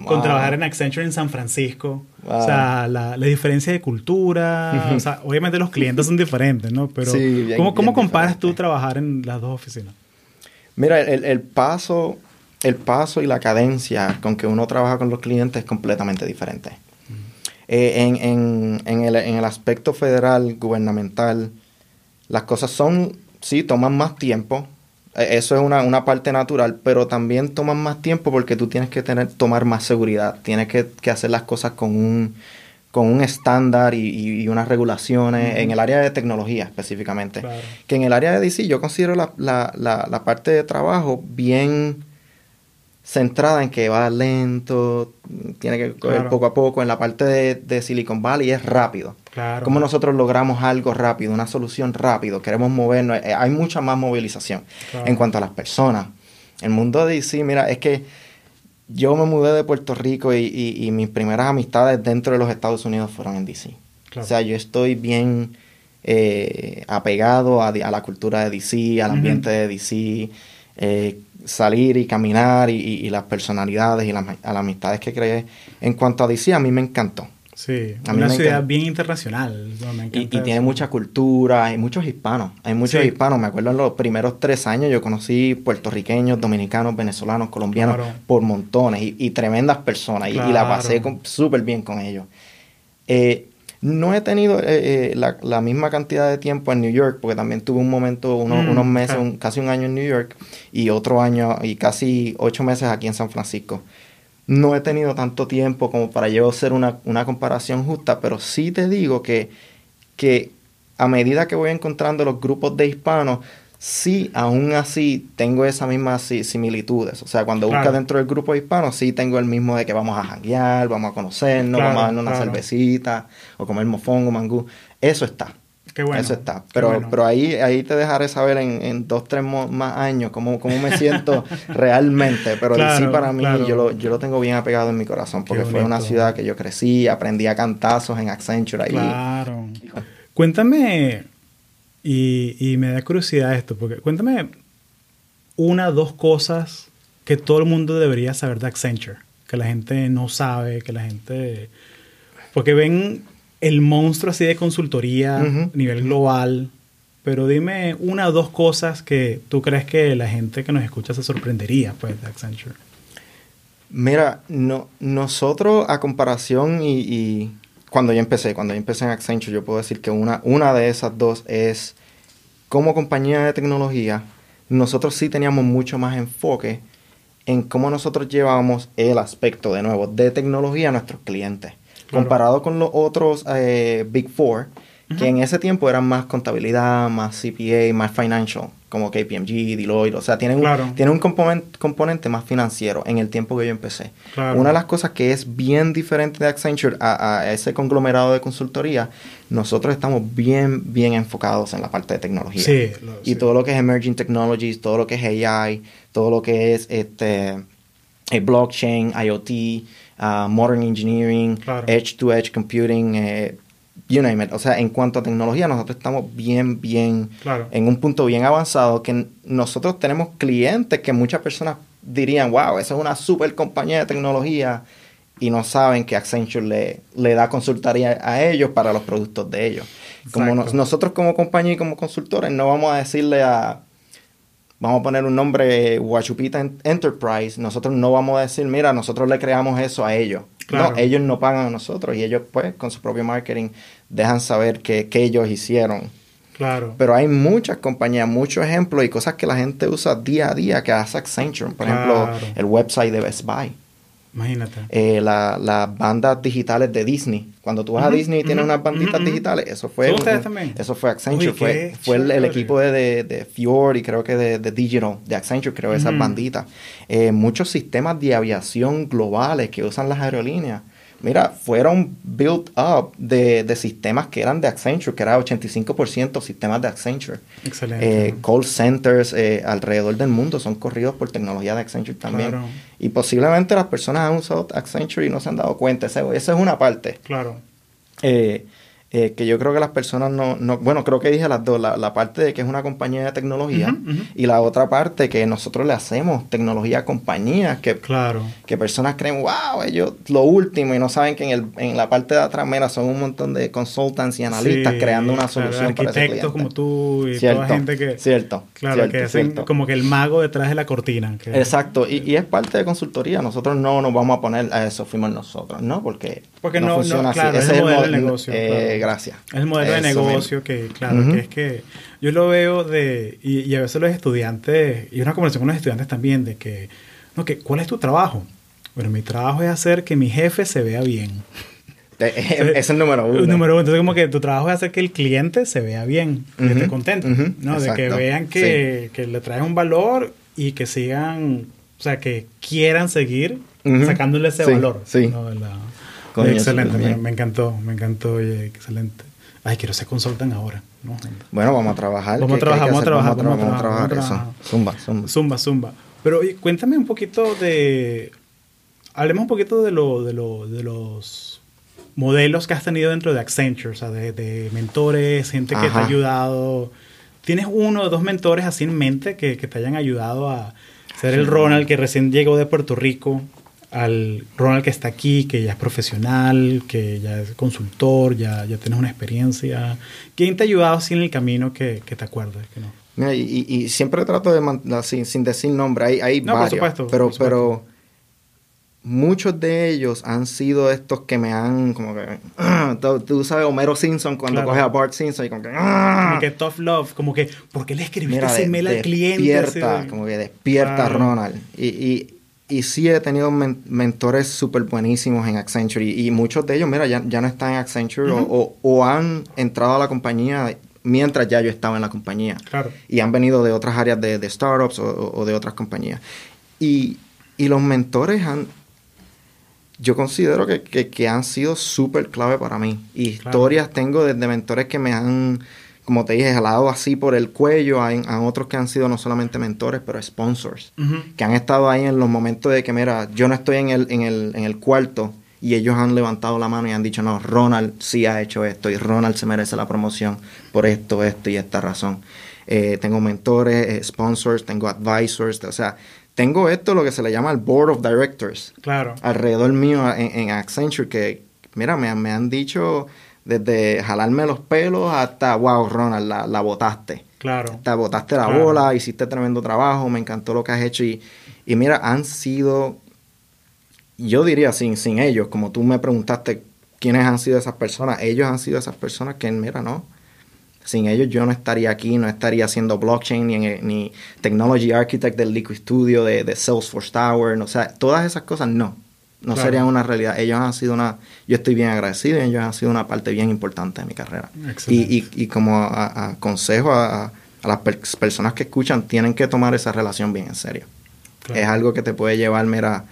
con trabajar en Accenture en San Francisco? O sea, la, diferencia de cultura. o sea, obviamente los clientes son diferentes, ¿no? Pero ¿cómo, cómo comparas tú trabajar en las dos oficinas? Mira, el, paso, el paso y la cadencia con que uno trabaja con los clientes es completamente diferente. Eh, en, en, en, el, en el aspecto federal, gubernamental, las cosas son, sí, toman más tiempo, eso es una, parte natural, pero también toman más tiempo porque tú tienes que tener, tomar más seguridad, tienes que, hacer las cosas con un, con un estándar y, unas regulaciones en el área de tecnología específicamente. Que en el área de DC yo considero la, la, la parte de trabajo bien centrada en que va lento, tiene que coger poco a poco. En la parte de, Silicon Valley es rápido. Claro. Cómo nosotros logramos algo rápido, una solución rápido, queremos movernos. Eh, hay mucha más movilización en cuanto a las personas. El mundo de DC, mira, es que yo me mudé de Puerto Rico y, mis primeras amistades dentro de los Estados Unidos fueron en DC. O sea, yo estoy bien eh, apegado a, la cultura de DC, al ambiente de DC. Eh, salir y caminar y, las personalidades y las, amistades que creé. En cuanto a DC, a mí me encantó. Sí, a una ciudad bien internacional. y, tiene mucha cultura, hay muchos hispanos, hay muchos hispanos. Me acuerdo en los primeros tres años yo conocí puertorriqueños, dominicanos, venezolanos, colombianos por montones y, tremendas personas y, la pasé súper bien con ellos. Eh, no he tenido eh, eh, la, misma cantidad de tiempo en New York, porque también tuve un momento, mm, unos meses, casi un año en New York y otro año y casi ocho meses aquí en San Francisco. No he tenido tanto tiempo como para yo hacer una, comparación justa, pero sí te digo que, que a medida que voy encontrando los grupos de hispanos, sí, aún así tengo esas mismas similitudes. O sea, cuando buscas dentro del grupo hispano, sí tengo el mismo de que vamos a janguear, vamos a conocernos, vamos a darnos una cervecita, o comer mofongo, mangú. Eso está. Qué bueno. Eso está. Pero, pero ahí, ahí te dejaré saber en, dos, tres más años cómo, cómo me siento realmente. Pero sí para mí, yo, lo, yo lo tengo bien apegado en mi corazón, porque fue una ciudad que yo crecí, aprendí a cantazos en Accenture ahí. Claro. Cuéntame y, me da curiosidad esto, porque cuéntame una, dos cosas que todo el mundo debería saber de Accenture, que la gente no sabe, que la gente... Porque ven el monstruo así de consultoría a nivel global, pero dime una o dos cosas que tú crees que la gente que nos escucha se sorprendería pues, de Accenture. Mira, no, nosotros a comparación y cuando yo empecé, cuando yo empecé en Accenture, yo puedo decir que una, una de esas dos es, como compañía de tecnología, nosotros sí teníamos mucho más enfoque en cómo nosotros llevamos el aspecto, de nuevo, de tecnología a nuestros clientes. Comparado con los otros eh, Big Four, que en ese tiempo eran más contabilidad, más CPA, más financial, como KPMG, Deloitte, o sea, tienen un, tienen un componente, más financiero en el tiempo que yo empecé. Una de las cosas que es bien diferente de Accenture a, ese conglomerado de consultoría, nosotros estamos bien, bien enfocados en la parte de tecnología. Sí, y todo lo que es emerging technologies, todo lo que es AI, todo lo que es este eh, blockchain, IoT, uh, modern engineering, edge to edge computing, eh, you name it. O sea, en cuanto a tecnología, nosotros estamos bien, bien, en un punto bien avanzado que nosotros tenemos clientes que muchas personas dirían, wow, esa es una super compañía de tecnología y no saben que Accenture le, le da consultoría a ellos para los productos de ellos. Como nosotros como compañía y como consultores no vamos a decirle a, vamos a poner un nombre, Guachupita Enterprise, nosotros no vamos a decir, mira, nosotros le creamos eso a ellos. No, ellos no pagan a nosotros y ellos pues con su propio marketing dejan saber qué ellos hicieron. Claro. Pero hay muchas compañías, muchos ejemplos y cosas que la gente usa día a día que hace Accenture. Por ejemplo, el website de Best Buy. Imagínate. Eh, las bandas digitales de Disney. Cuando tú vas a Disney y tienes unas banditas digitales, eso fue... ustedes también? Eso fue Accenture. fue fue el, equipo de, de, Fjord y creo que de, Digital, de Accenture, creo, esas banditas. Eh, muchos sistemas de aviación globales que usan las aerolíneas mira, fueron built up de, de, sistemas que eran de Accenture, que era 85% sistemas de Accenture. Excelente. Eh, call centers eh, alrededor del mundo son corridos por tecnología de Accenture también. Y posiblemente las personas han usado Accenture y no se han dado cuenta. Esa, esa es una parte. Claro. Eh, eh, que yo creo que las personas no, no, bueno, creo que dije las dos, la, la parte de que es una compañía de tecnología y la otra parte que nosotros le hacemos tecnología a compañías que, claro. que personas creen, wow, ellos lo último y no saben que en, el, en la parte de atrás, mira, son un montón de consultants y analistas creando una solución para ese como tú y toda gente que... Cierto, Claro, que hacen como que el mago detrás de la cortina. Exacto, y, y, es parte de consultoría, nosotros no nos vamos a poner a eso, fuimos nosotros, ¿no? Porque, porque no, funciona así. Ese es el modelo de negocio. Eh, gracias. El modelo de negocio que, claro, que es que yo lo veo de, y, a veces los estudiantes, y una conversación con los estudiantes también, de que, no, que, ¿cuál es tu trabajo? Bueno, mi trabajo es hacer que mi jefe se vea bien. Es el número uno. El número uno. Entonces, como que tu trabajo es hacer que el cliente se vea bien, que esté contento, ¿no? De que vean que, que, le traes un valor y que sigan, o sea, que quieran seguir sacándole ese valor. Sí. Excelente, me, encantó, me encantó, oye, excelente. Ay, quiero ser consultant ahora. Bueno, vamos a trabajar. Vamos a trabajar, vamos a trabajar, vamos a trabajar, eso. Zumba, zumba. Zumba, zumba. Pero oye, cuéntame un poquito de... Hablemos un poquito de, lo, de, lo, de los modelos que has tenido dentro de Accenture, o sea, de, mentores, gente que te ha ayudado. ¿Tienes uno o dos mentores así en mente que, que te hayan ayudado a ser el Ronald que recién llegó de Puerto Rico? Al Ronald que está aquí, que ya es profesional, que ya es consultor, ya, ya tienes una experiencia. ¿Quién te ha ayudado así en el camino que, que te acuerdes? Que no? Mira, y, y, siempre trato de, sin, sin decir nombre, hay, hay no, varios, por supuesto, pero, pero muchos de ellos han sido estos que me han, como que, tú, sabes, Homero Simpson cuando coge a Bart Simpson y como que, como que tough love, como que, ¿por qué le escribiste ese email al cliente? Despierta, como que despierta Ronald. Y, y y sí he tenido mentores súper buenísimos en Accenture y, muchos de ellos, mira, ya, ya no están en Accenture o, o, han entrado a la compañía mientras ya yo estaba en la compañía. Claro. Y han venido de otras áreas de, de startups o, o, de otras compañías. Y, y, los mentores han, yo considero que, que, que han sido súper clave para mí. Historias tengo desde mentores que me han como te dije, jalado así por el cuello. Hay, otros que han sido no solamente mentores, pero sponsors, que han estado ahí en los momentos de que, mira, yo no estoy en el, en el, en el cuarto y ellos han levantado la mano y han dicho, no, Ronald sí ha hecho esto y Ronald se merece la promoción por esto, esto y esta razón. Eh, tengo mentores, eh, sponsors, tengo advisors, o sea, tengo esto lo que se le llama el Board of Directors. Claro. Alrededor mío en, Accenture que, mira, me, me han dicho desde jalarme los pelos hasta, wow, Ronald, la, la botaste. Claro. Te botaste la bola, hiciste tremendo trabajo, me encantó lo que has hecho. Y, y mira, han sido, yo diría sin, sin ellos, como tú me preguntaste quiénes han sido esas personas, ellos han sido esas personas que, mira, no. Sin ellos yo no estaría aquí, no estaría haciendo blockchain ni, ni Technology Architect del Liquid Studio, de, de Salesforce Tower, o sea, todas esas cosas no no serían una realidad. Ellos han sido una, yo estoy bien agradecido y ellos han sido una parte bien importante de mi carrera. Y, y, y, como aconsejo a, a, las personas que escuchan, tienen que tomar esa relación bien en serio. Es algo que te puede llevar, mira,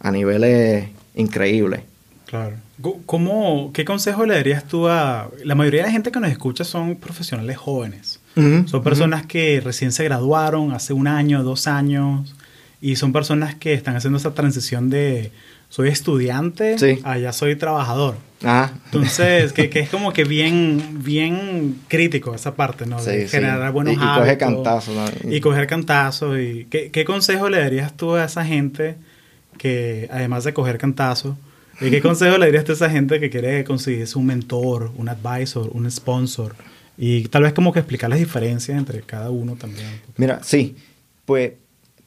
a niveles increíbles. Claro. ¿Cómo, ¿Qué consejo le darías tú a... La mayoría de la gente que nos escucha son profesionales jóvenes. son personas que recién se graduaron hace un año, dos años, y son personas que están haciendo esa transición de soy estudiante, allá soy trabajador. Ah. Entonces, que, que, es como que bien, bien crítico esa parte, ¿no? De generar buenos y, y coger cantazos. Y coger cantazos. Y, ¿qué, ¿Qué consejo le darías tú a esa gente que, además de coger cantazos, ¿y qué consejo le dirías a esa gente que quiere conseguirse un mentor, un advisor, un sponsor? Y tal vez como que explicar las diferencias entre cada uno también. Mira, sí. Pues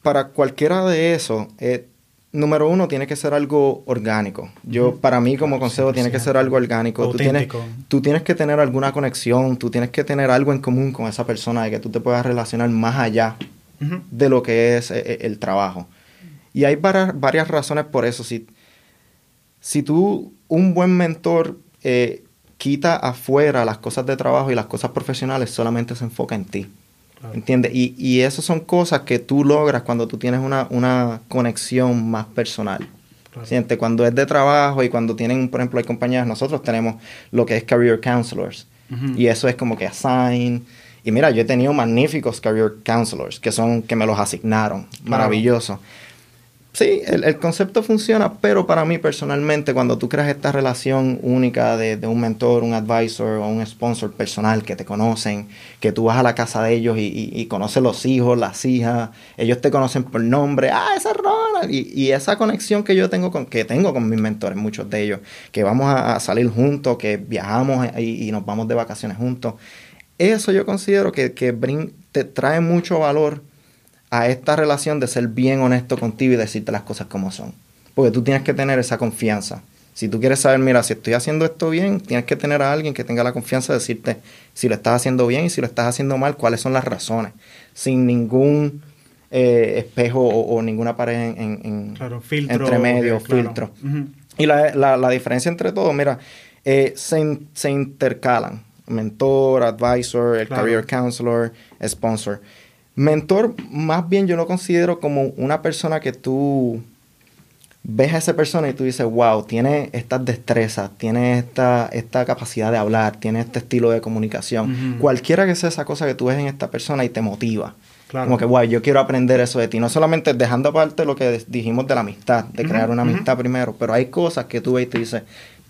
para cualquiera de eso, eh, número uno, tiene que ser algo orgánico. Yo, para mí, como consejo, tiene que ser algo orgánico. Tú tienes, tú tienes que tener alguna conexión, tú tienes que tener algo en común con esa persona, de que tú te puedas relacionar más allá de lo que es eh, eh, el, trabajo. Y hay varias, varias, razones por eso. Si, si tú, un buen mentor, eh, quita afuera las cosas de trabajo y las cosas profesionales, solamente se enfoca en ti. ¿Entiendes? Y, y esas son cosas que tú logras cuando tú tienes una, una conexión más personal. Claro. Cuando es de trabajo y cuando tienen, por ejemplo, hay compañías, nosotros tenemos lo que es Career Counselors. Y eso es como que assign. Y mira, yo he tenido magníficos Career Counselors que son, que me los asignaron. Maravilloso. Sí, el, concepto funciona, pero para mí personalmente, cuando tú creas esta relación única de, un mentor, un advisor o un sponsor personal que te conocen, que tú vas a la casa de ellos y, conoces los hijos, las hijas, ellos te conocen por nombre, ah, esa es Ronald, y, esa conexión que yo tengo con, que tengo con mis mentores, muchos de ellos, que vamos a, salir juntos, que viajamos y, nos vamos de vacaciones juntos, eso yo considero que, que te trae mucho valor a esta relación de ser bien honesto contigo y decirte las cosas como son. Porque tú tienes que tener esa confianza. Si tú quieres saber, mira, si estoy haciendo esto bien, tienes que tener a alguien que tenga la confianza de decirte si lo estás haciendo bien y si lo estás haciendo mal, cuáles son las razones. Sin ningún eh, espejo o, ninguna pared en, filtro, entre medio, filtro. Y la, diferencia entre todos, mira, eh, se, se, intercalan. Mentor, advisor, el career counselor, sponsor. Mentor, más bien yo lo considero como una persona que tú ves a esa persona y tú dices, wow, tiene estas destrezas, tiene esta, esta capacidad de hablar, tiene este estilo de comunicación. Cualquiera que sea esa cosa que tú ves en esta persona y te motiva. Como que, wow, yo quiero aprender eso de ti. No solamente dejando aparte lo que dijimos de la amistad, de crear una amistad primero, pero hay cosas que tú ves y te dices,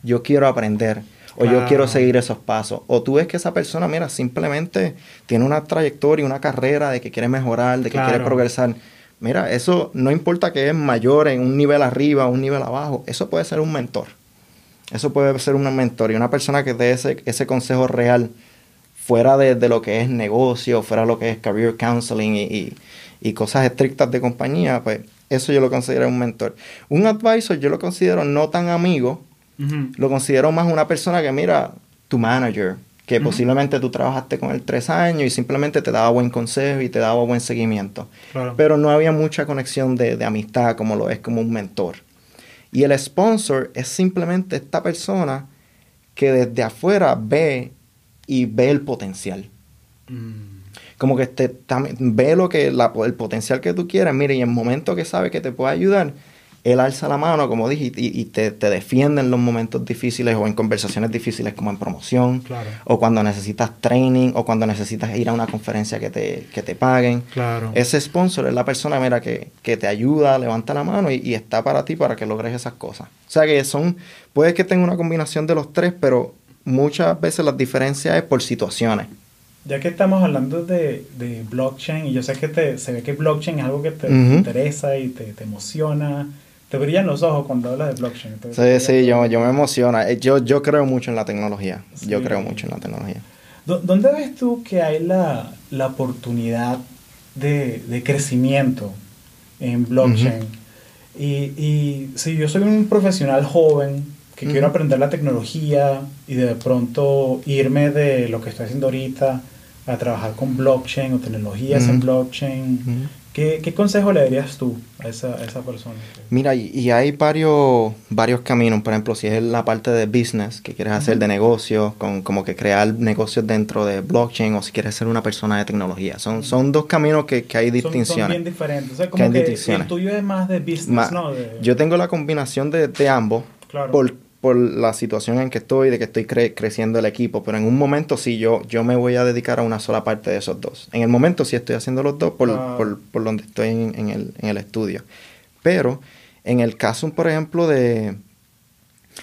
yo quiero aprender o yo quiero seguir esos pasos. O tú ves que esa persona, mira, simplemente tiene una trayectoria, una carrera de que quiere mejorar, de que quiere progresar. Mira, eso no importa que es mayor en un nivel arriba o un nivel abajo, eso puede ser un mentor. Eso puede ser un mentor y una persona que dé ese, ese consejo real fuera de, lo que es negocio, fuera de lo que es career counseling y, y cosas estrictas de compañía, pues eso yo lo considero un mentor. Un advisor yo lo considero no tan amigo, lo considero más una persona que, mira, tu manager, que posiblemente tú trabajaste con él tres años y simplemente te daba buen consejo y te daba buen seguimiento. Pero no había mucha conexión de, amistad como lo es como un mentor. Y el sponsor es simplemente esta persona que desde afuera ve y ve el potencial. Mm. Como que te, ve lo que el potencial que tú quieres, mire, y en el momento que sabe que te puede ayudar, él alza la mano, como dije, y, te, defiende en los momentos difíciles o en conversaciones difíciles como en promoción, o cuando necesitas training, o cuando necesitas ir a una conferencia que te, que te paguen. Claro. Ese sponsor es la persona mira, que, te ayuda, levanta la mano y, está para ti para que logres esas cosas. O sea que son, puede que tenga una combinación de los tres, pero muchas veces las diferencias es por situaciones. Ya que estamos hablando de, blockchain, y yo sé que te, se ve que blockchain es algo que te interesa y te, te emociona, te brillan los ojos cuando hablas de blockchain. Sí, sí, yo, yo me emociona. Eh, yo, yo creo mucho en la tecnología. Yo creo mucho en la tecnología. ¿Dónde ves tú que hay la, la oportunidad de, de, crecimiento en blockchain? y, y, si yo soy un profesional joven que quiero aprender la tecnología y de pronto irme de lo que estoy haciendo ahorita a trabajar con blockchain o tecnologías en blockchain, ¿Qué, consejo le darías tú a esa, persona? Mira, y, hay varios, varios caminos. Por ejemplo, si es la parte de business que quieres hacer de negocios, con, como que crear negocios dentro de blockchain, o si quieres ser una persona de tecnología. Son, son dos caminos que, hay distinciones. Son, bien diferentes. O sea, como que, el tuyo es más de business, ¿no? Yo tengo la combinación de, de ambos. Claro por la situación en que estoy, de que estoy creciendo el equipo, pero en un momento sí yo, yo me voy a dedicar a una sola parte de esos dos. En el momento sí estoy haciendo los dos por, por, donde estoy en, el, estudio. Pero en el caso, por ejemplo, de,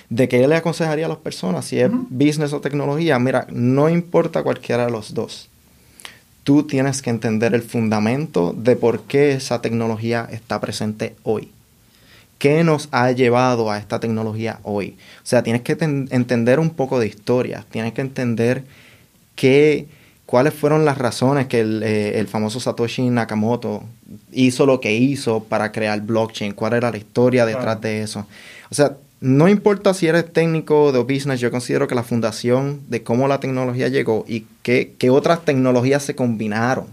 de que yo le aconsejaría a las personas, si es business o tecnología, mira, no importa cualquiera de los dos. Tú tienes que entender el fundamento de por qué esa tecnología está presente hoy. ¿Qué nos ha llevado a esta tecnología hoy? O sea, tienes que entender un poco de historia, tienes que entender qué, cuáles fueron las razones que el, eh, el, famoso Satoshi Nakamoto hizo lo que hizo para crear blockchain, cuál era la historia detrás de eso. O sea, no importa si eres técnico de business, yo considero que la fundación de cómo la tecnología llegó y qué, otras tecnologías se combinaron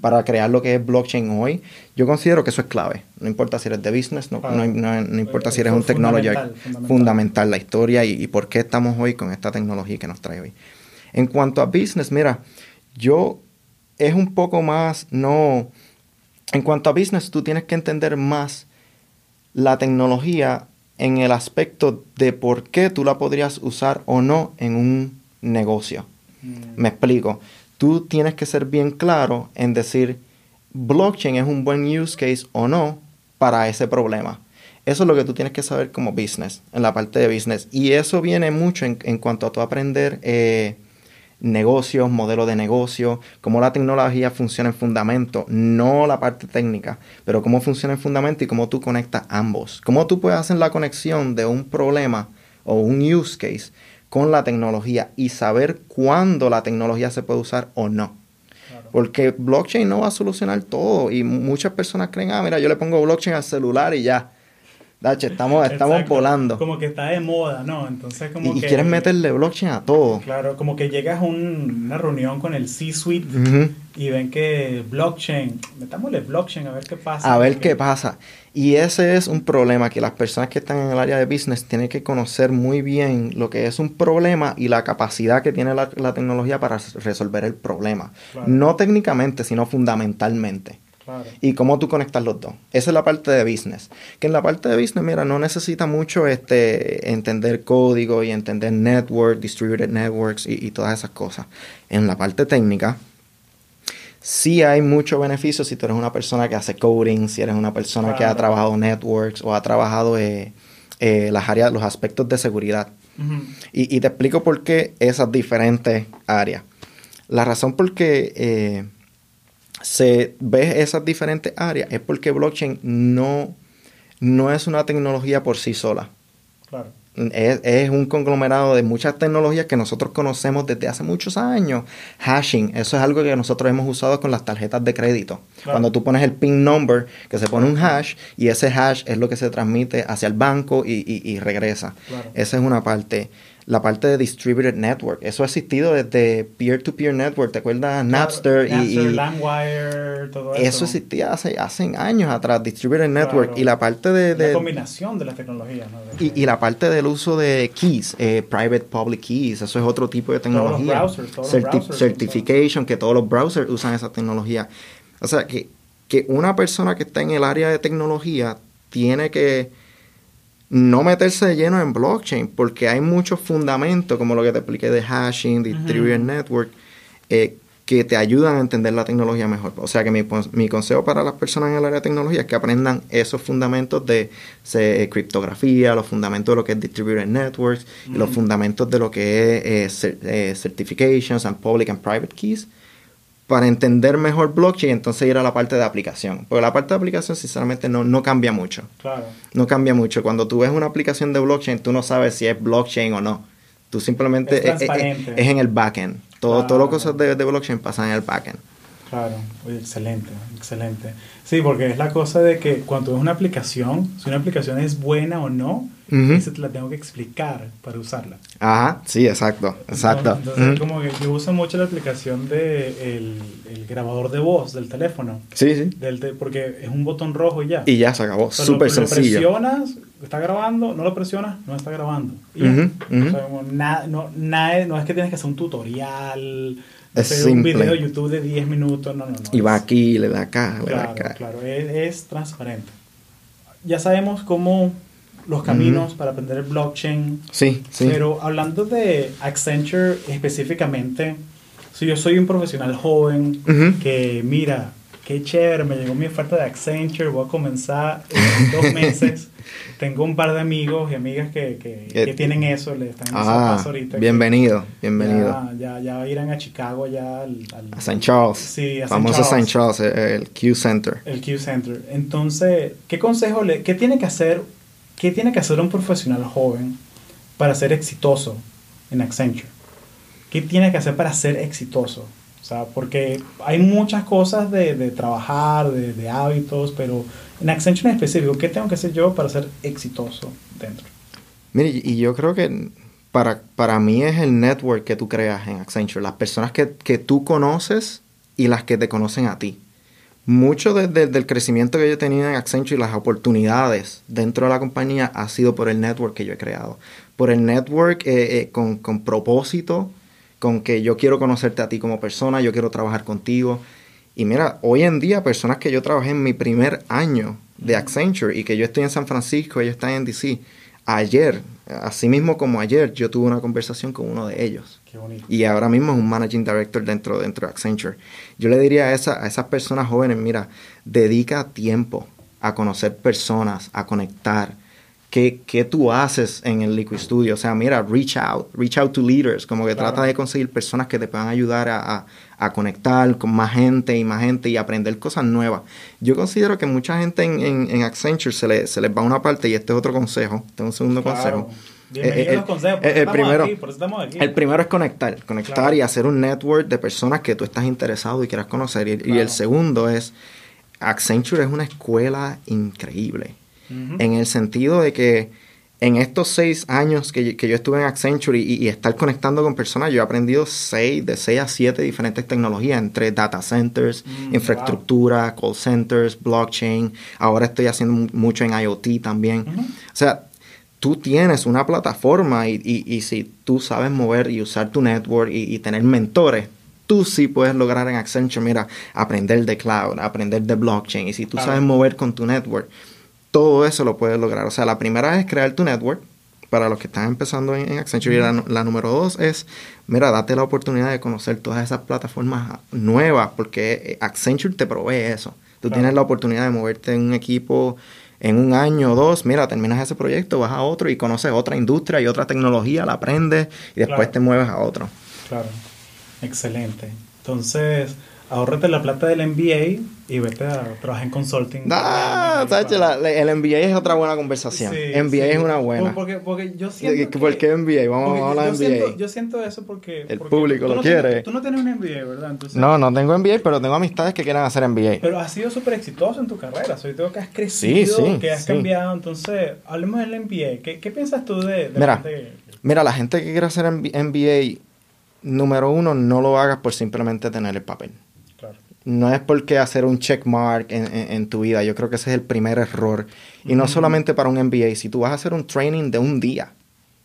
para crear lo que es blockchain hoy, yo considero que eso es clave. No importa si eres de business, no, no, importa si eres un tecnólogo fundamental. la historia y, y por qué estamos hoy con esta tecnología que nos trae hoy. En cuanto a business, mira, yo es un poco más, no, en cuanto a business, tú tienes que entender más la tecnología en el aspecto de por qué tú la podrías usar o no en un negocio. Mm. Me explico. Tú tienes que ser bien claro en decir, blockchain es un buen use case o no para ese problema. Eso es lo que tú tienes que saber como business, en la parte de business. Y eso viene mucho en, cuanto a tu aprender eh, negocios, modelo de negocio, cómo la tecnología funciona en fundamento, no la parte técnica, pero cómo funciona en fundamento y cómo tú conectas ambos. Cómo tú puedes hacer la conexión de un problema o un use case con la tecnología y saber cuándo la tecnología se puede usar o no. Porque blockchain no va a solucionar todo y muchas personas creen, ah, mira, yo le pongo blockchain al celular y ya estamos, estamos volando. Como que está de moda, ¿no? Entonces como y, que... quieres meterle blockchain a todo. Claro, como que llegas a una reunión con el C-Suite y ven que blockchain, metámosle blockchain a ver qué pasa. A ver qué pasa. Y ese es un problema que las personas que están en el área de business tienen que conocer muy bien lo que es un problema y la capacidad que tiene la, tecnología para resolver el problema. No técnicamente, sino fundamentalmente. Y cómo tú conectas los dos. Esa es la parte de business. Que en la parte de business, mira, no necesita mucho este, entender código y entender network, distributed networks y, todas esas cosas. En la parte técnica, sí hay mucho beneficio si tú eres una persona que hace coding, si eres una persona que ha trabajado networks o ha trabajado eh, eh, las áreas, los aspectos de seguridad. y, te explico por qué esas diferentes áreas. La razón por qué eh, se ve esas diferentes áreas es porque blockchain no, no es una tecnología por sí sola. Claro. Es, un conglomerado de muchas tecnologías que nosotros conocemos desde hace muchos años. Hashing, eso es algo que nosotros hemos usado con las tarjetas de crédito. Cuando tú pones el PIN number, que se pone un hash, y ese hash es lo que se transmite hacia el banco y, y, regresa. Esa es una parte la parte de distributed network. Eso ha existido desde peer-to-peer network. ¿Te acuerdas? Napster, y, Landwire, todo eso. Eso existía hace, hace años atrás, distributed network. Y la parte de... la combinación de las tecnologías. ¿no? y, y, la parte del uso de keys, eh, private public keys. Eso es otro tipo de tecnología. Todos los browsers, todos certification, que todos los browsers usan esa tecnología. O sea, que, que una persona que está en el área de tecnología tiene que no meterse de lleno en blockchain, porque hay muchos fundamentos, como lo que te expliqué de hashing, distributed network, eh, que te ayudan a entender la tecnología mejor. O sea que mi, mi, consejo para las personas en el área de tecnología es que aprendan esos fundamentos de criptografía, los fundamentos de lo que es distributed networks, y los fundamentos de lo que es eh, eh, certifications and public and private keys para entender mejor blockchain, entonces ir a la parte de aplicación. Porque la parte de aplicación, sinceramente, no, no cambia mucho. Claro. No cambia mucho. Cuando tú ves una aplicación de blockchain, tú no sabes si es blockchain o no. Tú simplemente es, es, en el backend. Todo, Todas las cosas de, de blockchain pasan en el backend. Claro, excelente, excelente. Sí, porque es la cosa de que cuando es una aplicación, si una aplicación es buena o no, esa te la tengo que explicar para usarla. Ajá, sí, exacto, exacto. Entonces, como que yo uso mucho la aplicación de el, grabador de voz del teléfono. Sí, sí. Del porque es un botón rojo y ya. Y ya se acabó, súper sencillo. Lo presionas, está grabando, no lo presionas, no está grabando. Y ya. O sea, como nada, no, nada, no es que tienes que hacer un tutorial es un video de YouTube de 10 minutos, no, no, no. Y va aquí, le da acá, le da acá. Claro, es, es, transparente. Ya sabemos cómo los caminos para aprender el blockchain. Sí, sí. Pero hablando de Accenture específicamente, si yo soy un profesional joven que mira, qué chévere, me llegó mi oferta de Accenture, voy a comenzar en dos meses. Tengo un par de amigos y amigas que, que, que tienen eso, le están en ah, ahorita. Bienvenido, bienvenido. Ya, ya, ya, irán a Chicago, ya al... a St. Charles. Sí, a Famoso St. Charles, el Q Center. El Q Center. Entonces, ¿qué consejo le... ¿Qué tiene que hacer, qué tiene que hacer un profesional joven para ser exitoso en Accenture? ¿Qué tiene que hacer para ser exitoso? O sea, porque hay muchas cosas de, de trabajar, de, de hábitos, pero en Accenture en específico, ¿qué tengo que hacer yo para ser exitoso dentro? Mire, y yo creo que para, para mí es el network que tú creas en Accenture, las personas que, que tú conoces y las que te conocen a ti. Mucho del crecimiento que yo he tenido en Accenture y las oportunidades dentro de la compañía ha sido por el network que yo he creado. Por el network eh, eh, con, con propósito, con que yo quiero conocerte a ti como persona, yo quiero trabajar contigo. Y mira, hoy en día personas que yo trabajé en mi primer año de Accenture y que yo estoy en San Francisco, ellos están en DC, ayer, así mismo como ayer, yo tuve una conversación con uno de ellos. Qué bonito. Y ahora mismo es un managing director dentro, dentro de Accenture. Yo le diría a, esa, a esas personas jóvenes, mira, dedica tiempo a conocer personas, a conectar, ¿Qué, tú haces en el Liquid Studio? O sea, mira, reach out, reach out to leaders, como que trata de conseguir personas que te puedan ayudar a, conectar con más gente y más gente y aprender cosas nuevas. Yo considero que mucha gente en, Accenture se, le, se les va una parte y este es otro consejo, este es un segundo consejo. el, primero, el primero es conectar, conectar y hacer un network de personas que tú estás interesado y quieras conocer. y el segundo es, Accenture es una escuela increíble en el sentido de que en estos seis años que, yo estuve en Accenture y, estar conectando con personas, yo he aprendido seis, de seis a siete diferentes tecnologías, entre data centers, mm, infraestructura, call centers, blockchain. Ahora estoy haciendo mucho en IoT también. O sea, tú tienes una plataforma y, si tú sabes mover y usar tu network y, tener mentores, tú sí puedes lograr en Accenture, mira, aprender de cloud, aprender de blockchain. Y si tú sabes mover con tu network, todo eso lo puedes lograr. O sea, la primera es crear tu network para los que están empezando en, Accenture. Y la, número dos es, mira, date la oportunidad de conocer todas esas plataformas nuevas, porque eh, Accenture te provee eso. Tú tienes la oportunidad de moverte en un equipo en un año o dos, mira, terminas ese proyecto, vas a otro y conoces otra industria y otra tecnología, la aprendes y después te mueves a otro. Claro, excelente. Entonces, ahorrate la plata del MBA y vete a trabajar en consulting. Ah, el MBA es otra buena conversación. MBA es una buena. Porque, porque yo siento ¿Por qué MBA? Vamos, a hablar de MBA. yo siento eso porque... El público lo quiere. tú no tienes un MBA, ¿verdad? no, no tengo MBA, pero tengo amistades que quieren hacer MBA. Pero has sido súper exitoso en tu carrera. Soy todo que has crecido, que has cambiado. Entonces, hablemos del MBA. ¿Qué, qué piensas tú de, mira, mira, la gente que quiere hacer MBA, número uno, no lo hagas por simplemente tener el papel no es porque hacer un checkmark en, en, tu vida. Yo creo que ese es el primer error. Y no solamente para un MBA. Si tú vas a hacer un training de un día,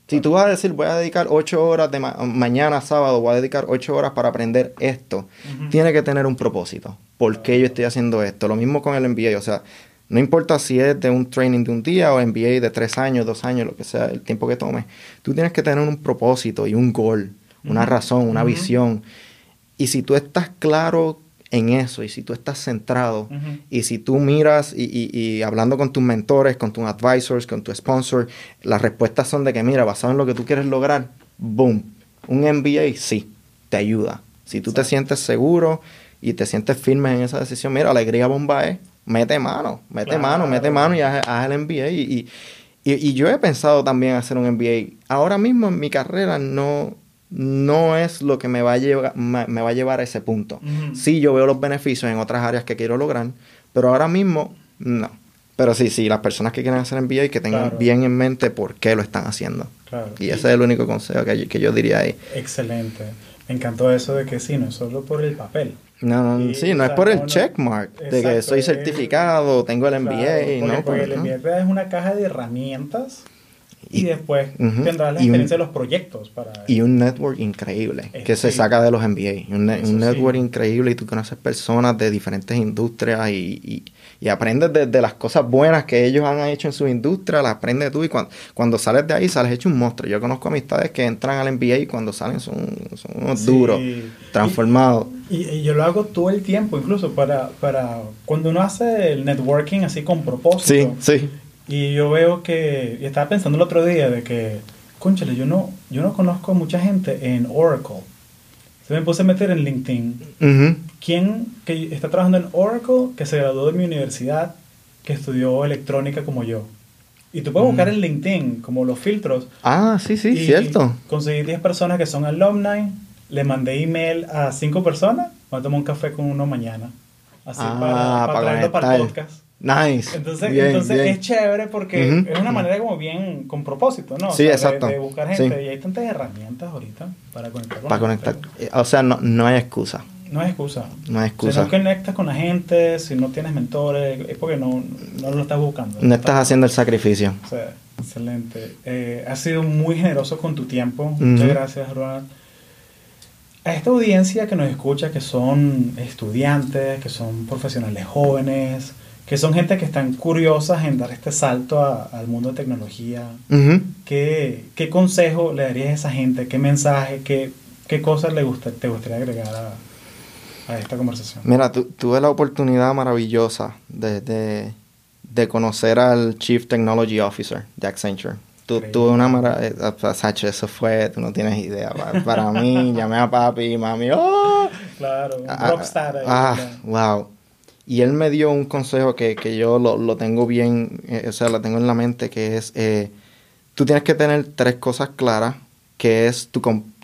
si tú vas a decir, voy a dedicar ocho horas de mañana sábado, voy a dedicar ocho horas para aprender esto, tiene que tener un propósito. ¿Por qué yo estoy haciendo esto? Lo mismo con el MBA. O sea, no importa si es de un training de un día o MBA de tres años, dos años, lo que sea, el tiempo que tome. Tú tienes que tener un propósito y un goal, una razón, una visión. Y si tú estás claro en eso y si tú estás centrado y si tú miras y, hablando con tus mentores, con tus advisors, con tu sponsor, las respuestas son de que mira, basado en lo que tú quieres lograr, boom, un MBA sí, te ayuda. Si tú te sientes seguro y te sientes firme en esa decisión, mira, alegría bomba es, mete mano, mete mano, mete mano y haz, haz el MBA. Y, y, yo he pensado también hacer un MBA. Ahora mismo en mi carrera no, no es lo que me va a llevar, me, va a, llevar a ese punto. Sí, yo veo los beneficios en otras áreas que quiero lograr, pero ahora mismo no. Pero sí, sí, las personas que quieren hacer MBA que tengan bien en mente por qué lo están haciendo. Y ese es el único consejo que yo, que yo diría ahí. Excelente. Me encantó eso de que sí, no es solo por el papel. No, no, sí, no es por el checkmark de que soy certificado, tengo el MBA. no, porque el MBA es una caja de herramientas y, después tendrás la experiencia de los proyectos. Para... Y un network increíble que se saca de los MBA. Un, network increíble y tú conoces personas de diferentes industrias y, y, aprendes de, las cosas buenas que ellos han hecho en su industria, las aprendes tú y cuando, cuando sales de ahí sales hecho un monstruo. Yo conozco amistades que entran al MBA y cuando salen son, son unos duros, transformados. Y, yo lo hago todo el tiempo, incluso para, para cuando uno hace el networking así con propósito. Sí, sí y yo veo que, y estaba pensando el otro día de que, conchale, yo no, yo no conozco mucha gente en Oracle. Se me puse a meter en LinkedIn. ¿Quién que está trabajando en Oracle, que se graduó de mi universidad, que estudió electrónica como yo? Y tú puedes buscar en LinkedIn como los filtros. Ah, sí, sí, cierto. Conseguí 10 personas que son alumni, le mandé email a 5 personas, voy a tomar un café con uno mañana. Así ah, para, para, para, para el podcast. Nice. Entonces, entonces es chévere porque es una manera como bien con propósito, ¿no? Sí, exacto. De, buscar gente. Y hay tantas herramientas ahorita para conectar con Para conectar. O sea, no, no hay excusa. No hay excusa. No hay excusa. Si no conectas con la gente, si no tienes mentores, es porque no, no lo estás buscando. No, estás, haciendo el sacrificio. O sea, excelente. Eh, has sido muy generoso con tu tiempo. Muchas gracias, Ronald. A esta audiencia que nos escucha, que son estudiantes, que son profesionales jóvenes, que son gente que están curiosas en dar este salto al mundo de tecnología, ¿qué, ¿qué, consejo le darías a esa gente? ¿Qué mensaje? ¿Qué, qué cosas le gusta, te gustaría agregar a, a esta conversación? Mira, tuve la oportunidad maravillosa de, de, de, conocer al Chief Technology Officer de Accenture tuve una maravilla, Sacho, eso fue, tú no tienes idea. Para, mí, llamé a papi y mami, ¡oh! Claro, un ah, rockstar ahí. Ah, wow. Y él me dio un consejo que, que yo lo, lo, tengo bien, eh, o sea, lo tengo en la mente, que es, eh, tú tienes que tener tres cosas claras, que es tu,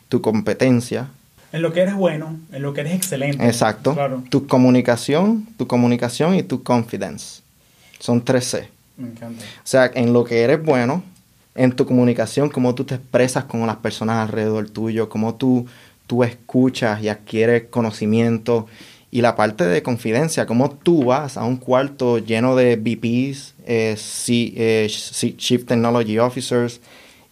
tu competencia. En lo que eres bueno, en lo que eres excelente. Exacto. Claro. Tu comunicación, tu comunicación y tu confidence. Son tres C. Me encanta. O sea, en lo que eres bueno, en tu comunicación, cómo tú te expresas con las personas alrededor tuyo, cómo tú, tú escuchas y adquieres conocimiento. Y la parte de confidencia, cómo tú vas a un cuarto lleno de VPs, eh, eh Chief Technology Officers,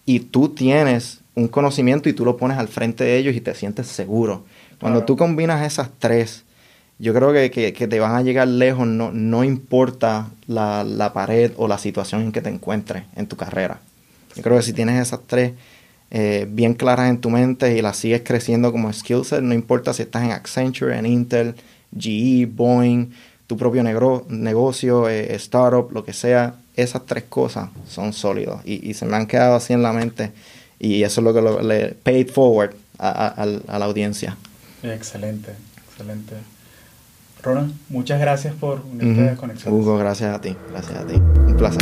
y tú tienes un conocimiento y tú lo pones al frente de ellos y te sientes seguro. Cuando tú combinas esas tres, yo creo que, que, te van a llegar lejos, no, no importa la, la pared o la situación en que te encuentres en tu carrera. Yo creo que si tienes esas tres eh, bien claras en tu mente y las sigues creciendo como skill set, no importa si estás en Accenture, en Intel, GE, Boeing, tu propio negocio, eh, startup, lo que sea, esas tres cosas son sólidos y, se me han quedado así en la mente y eso es lo que le paid forward a, la audiencia. Excelente, excelente. Ronald, muchas gracias por unirte a Conexión. Hugo, gracias a ti, gracias a ti. Un placer.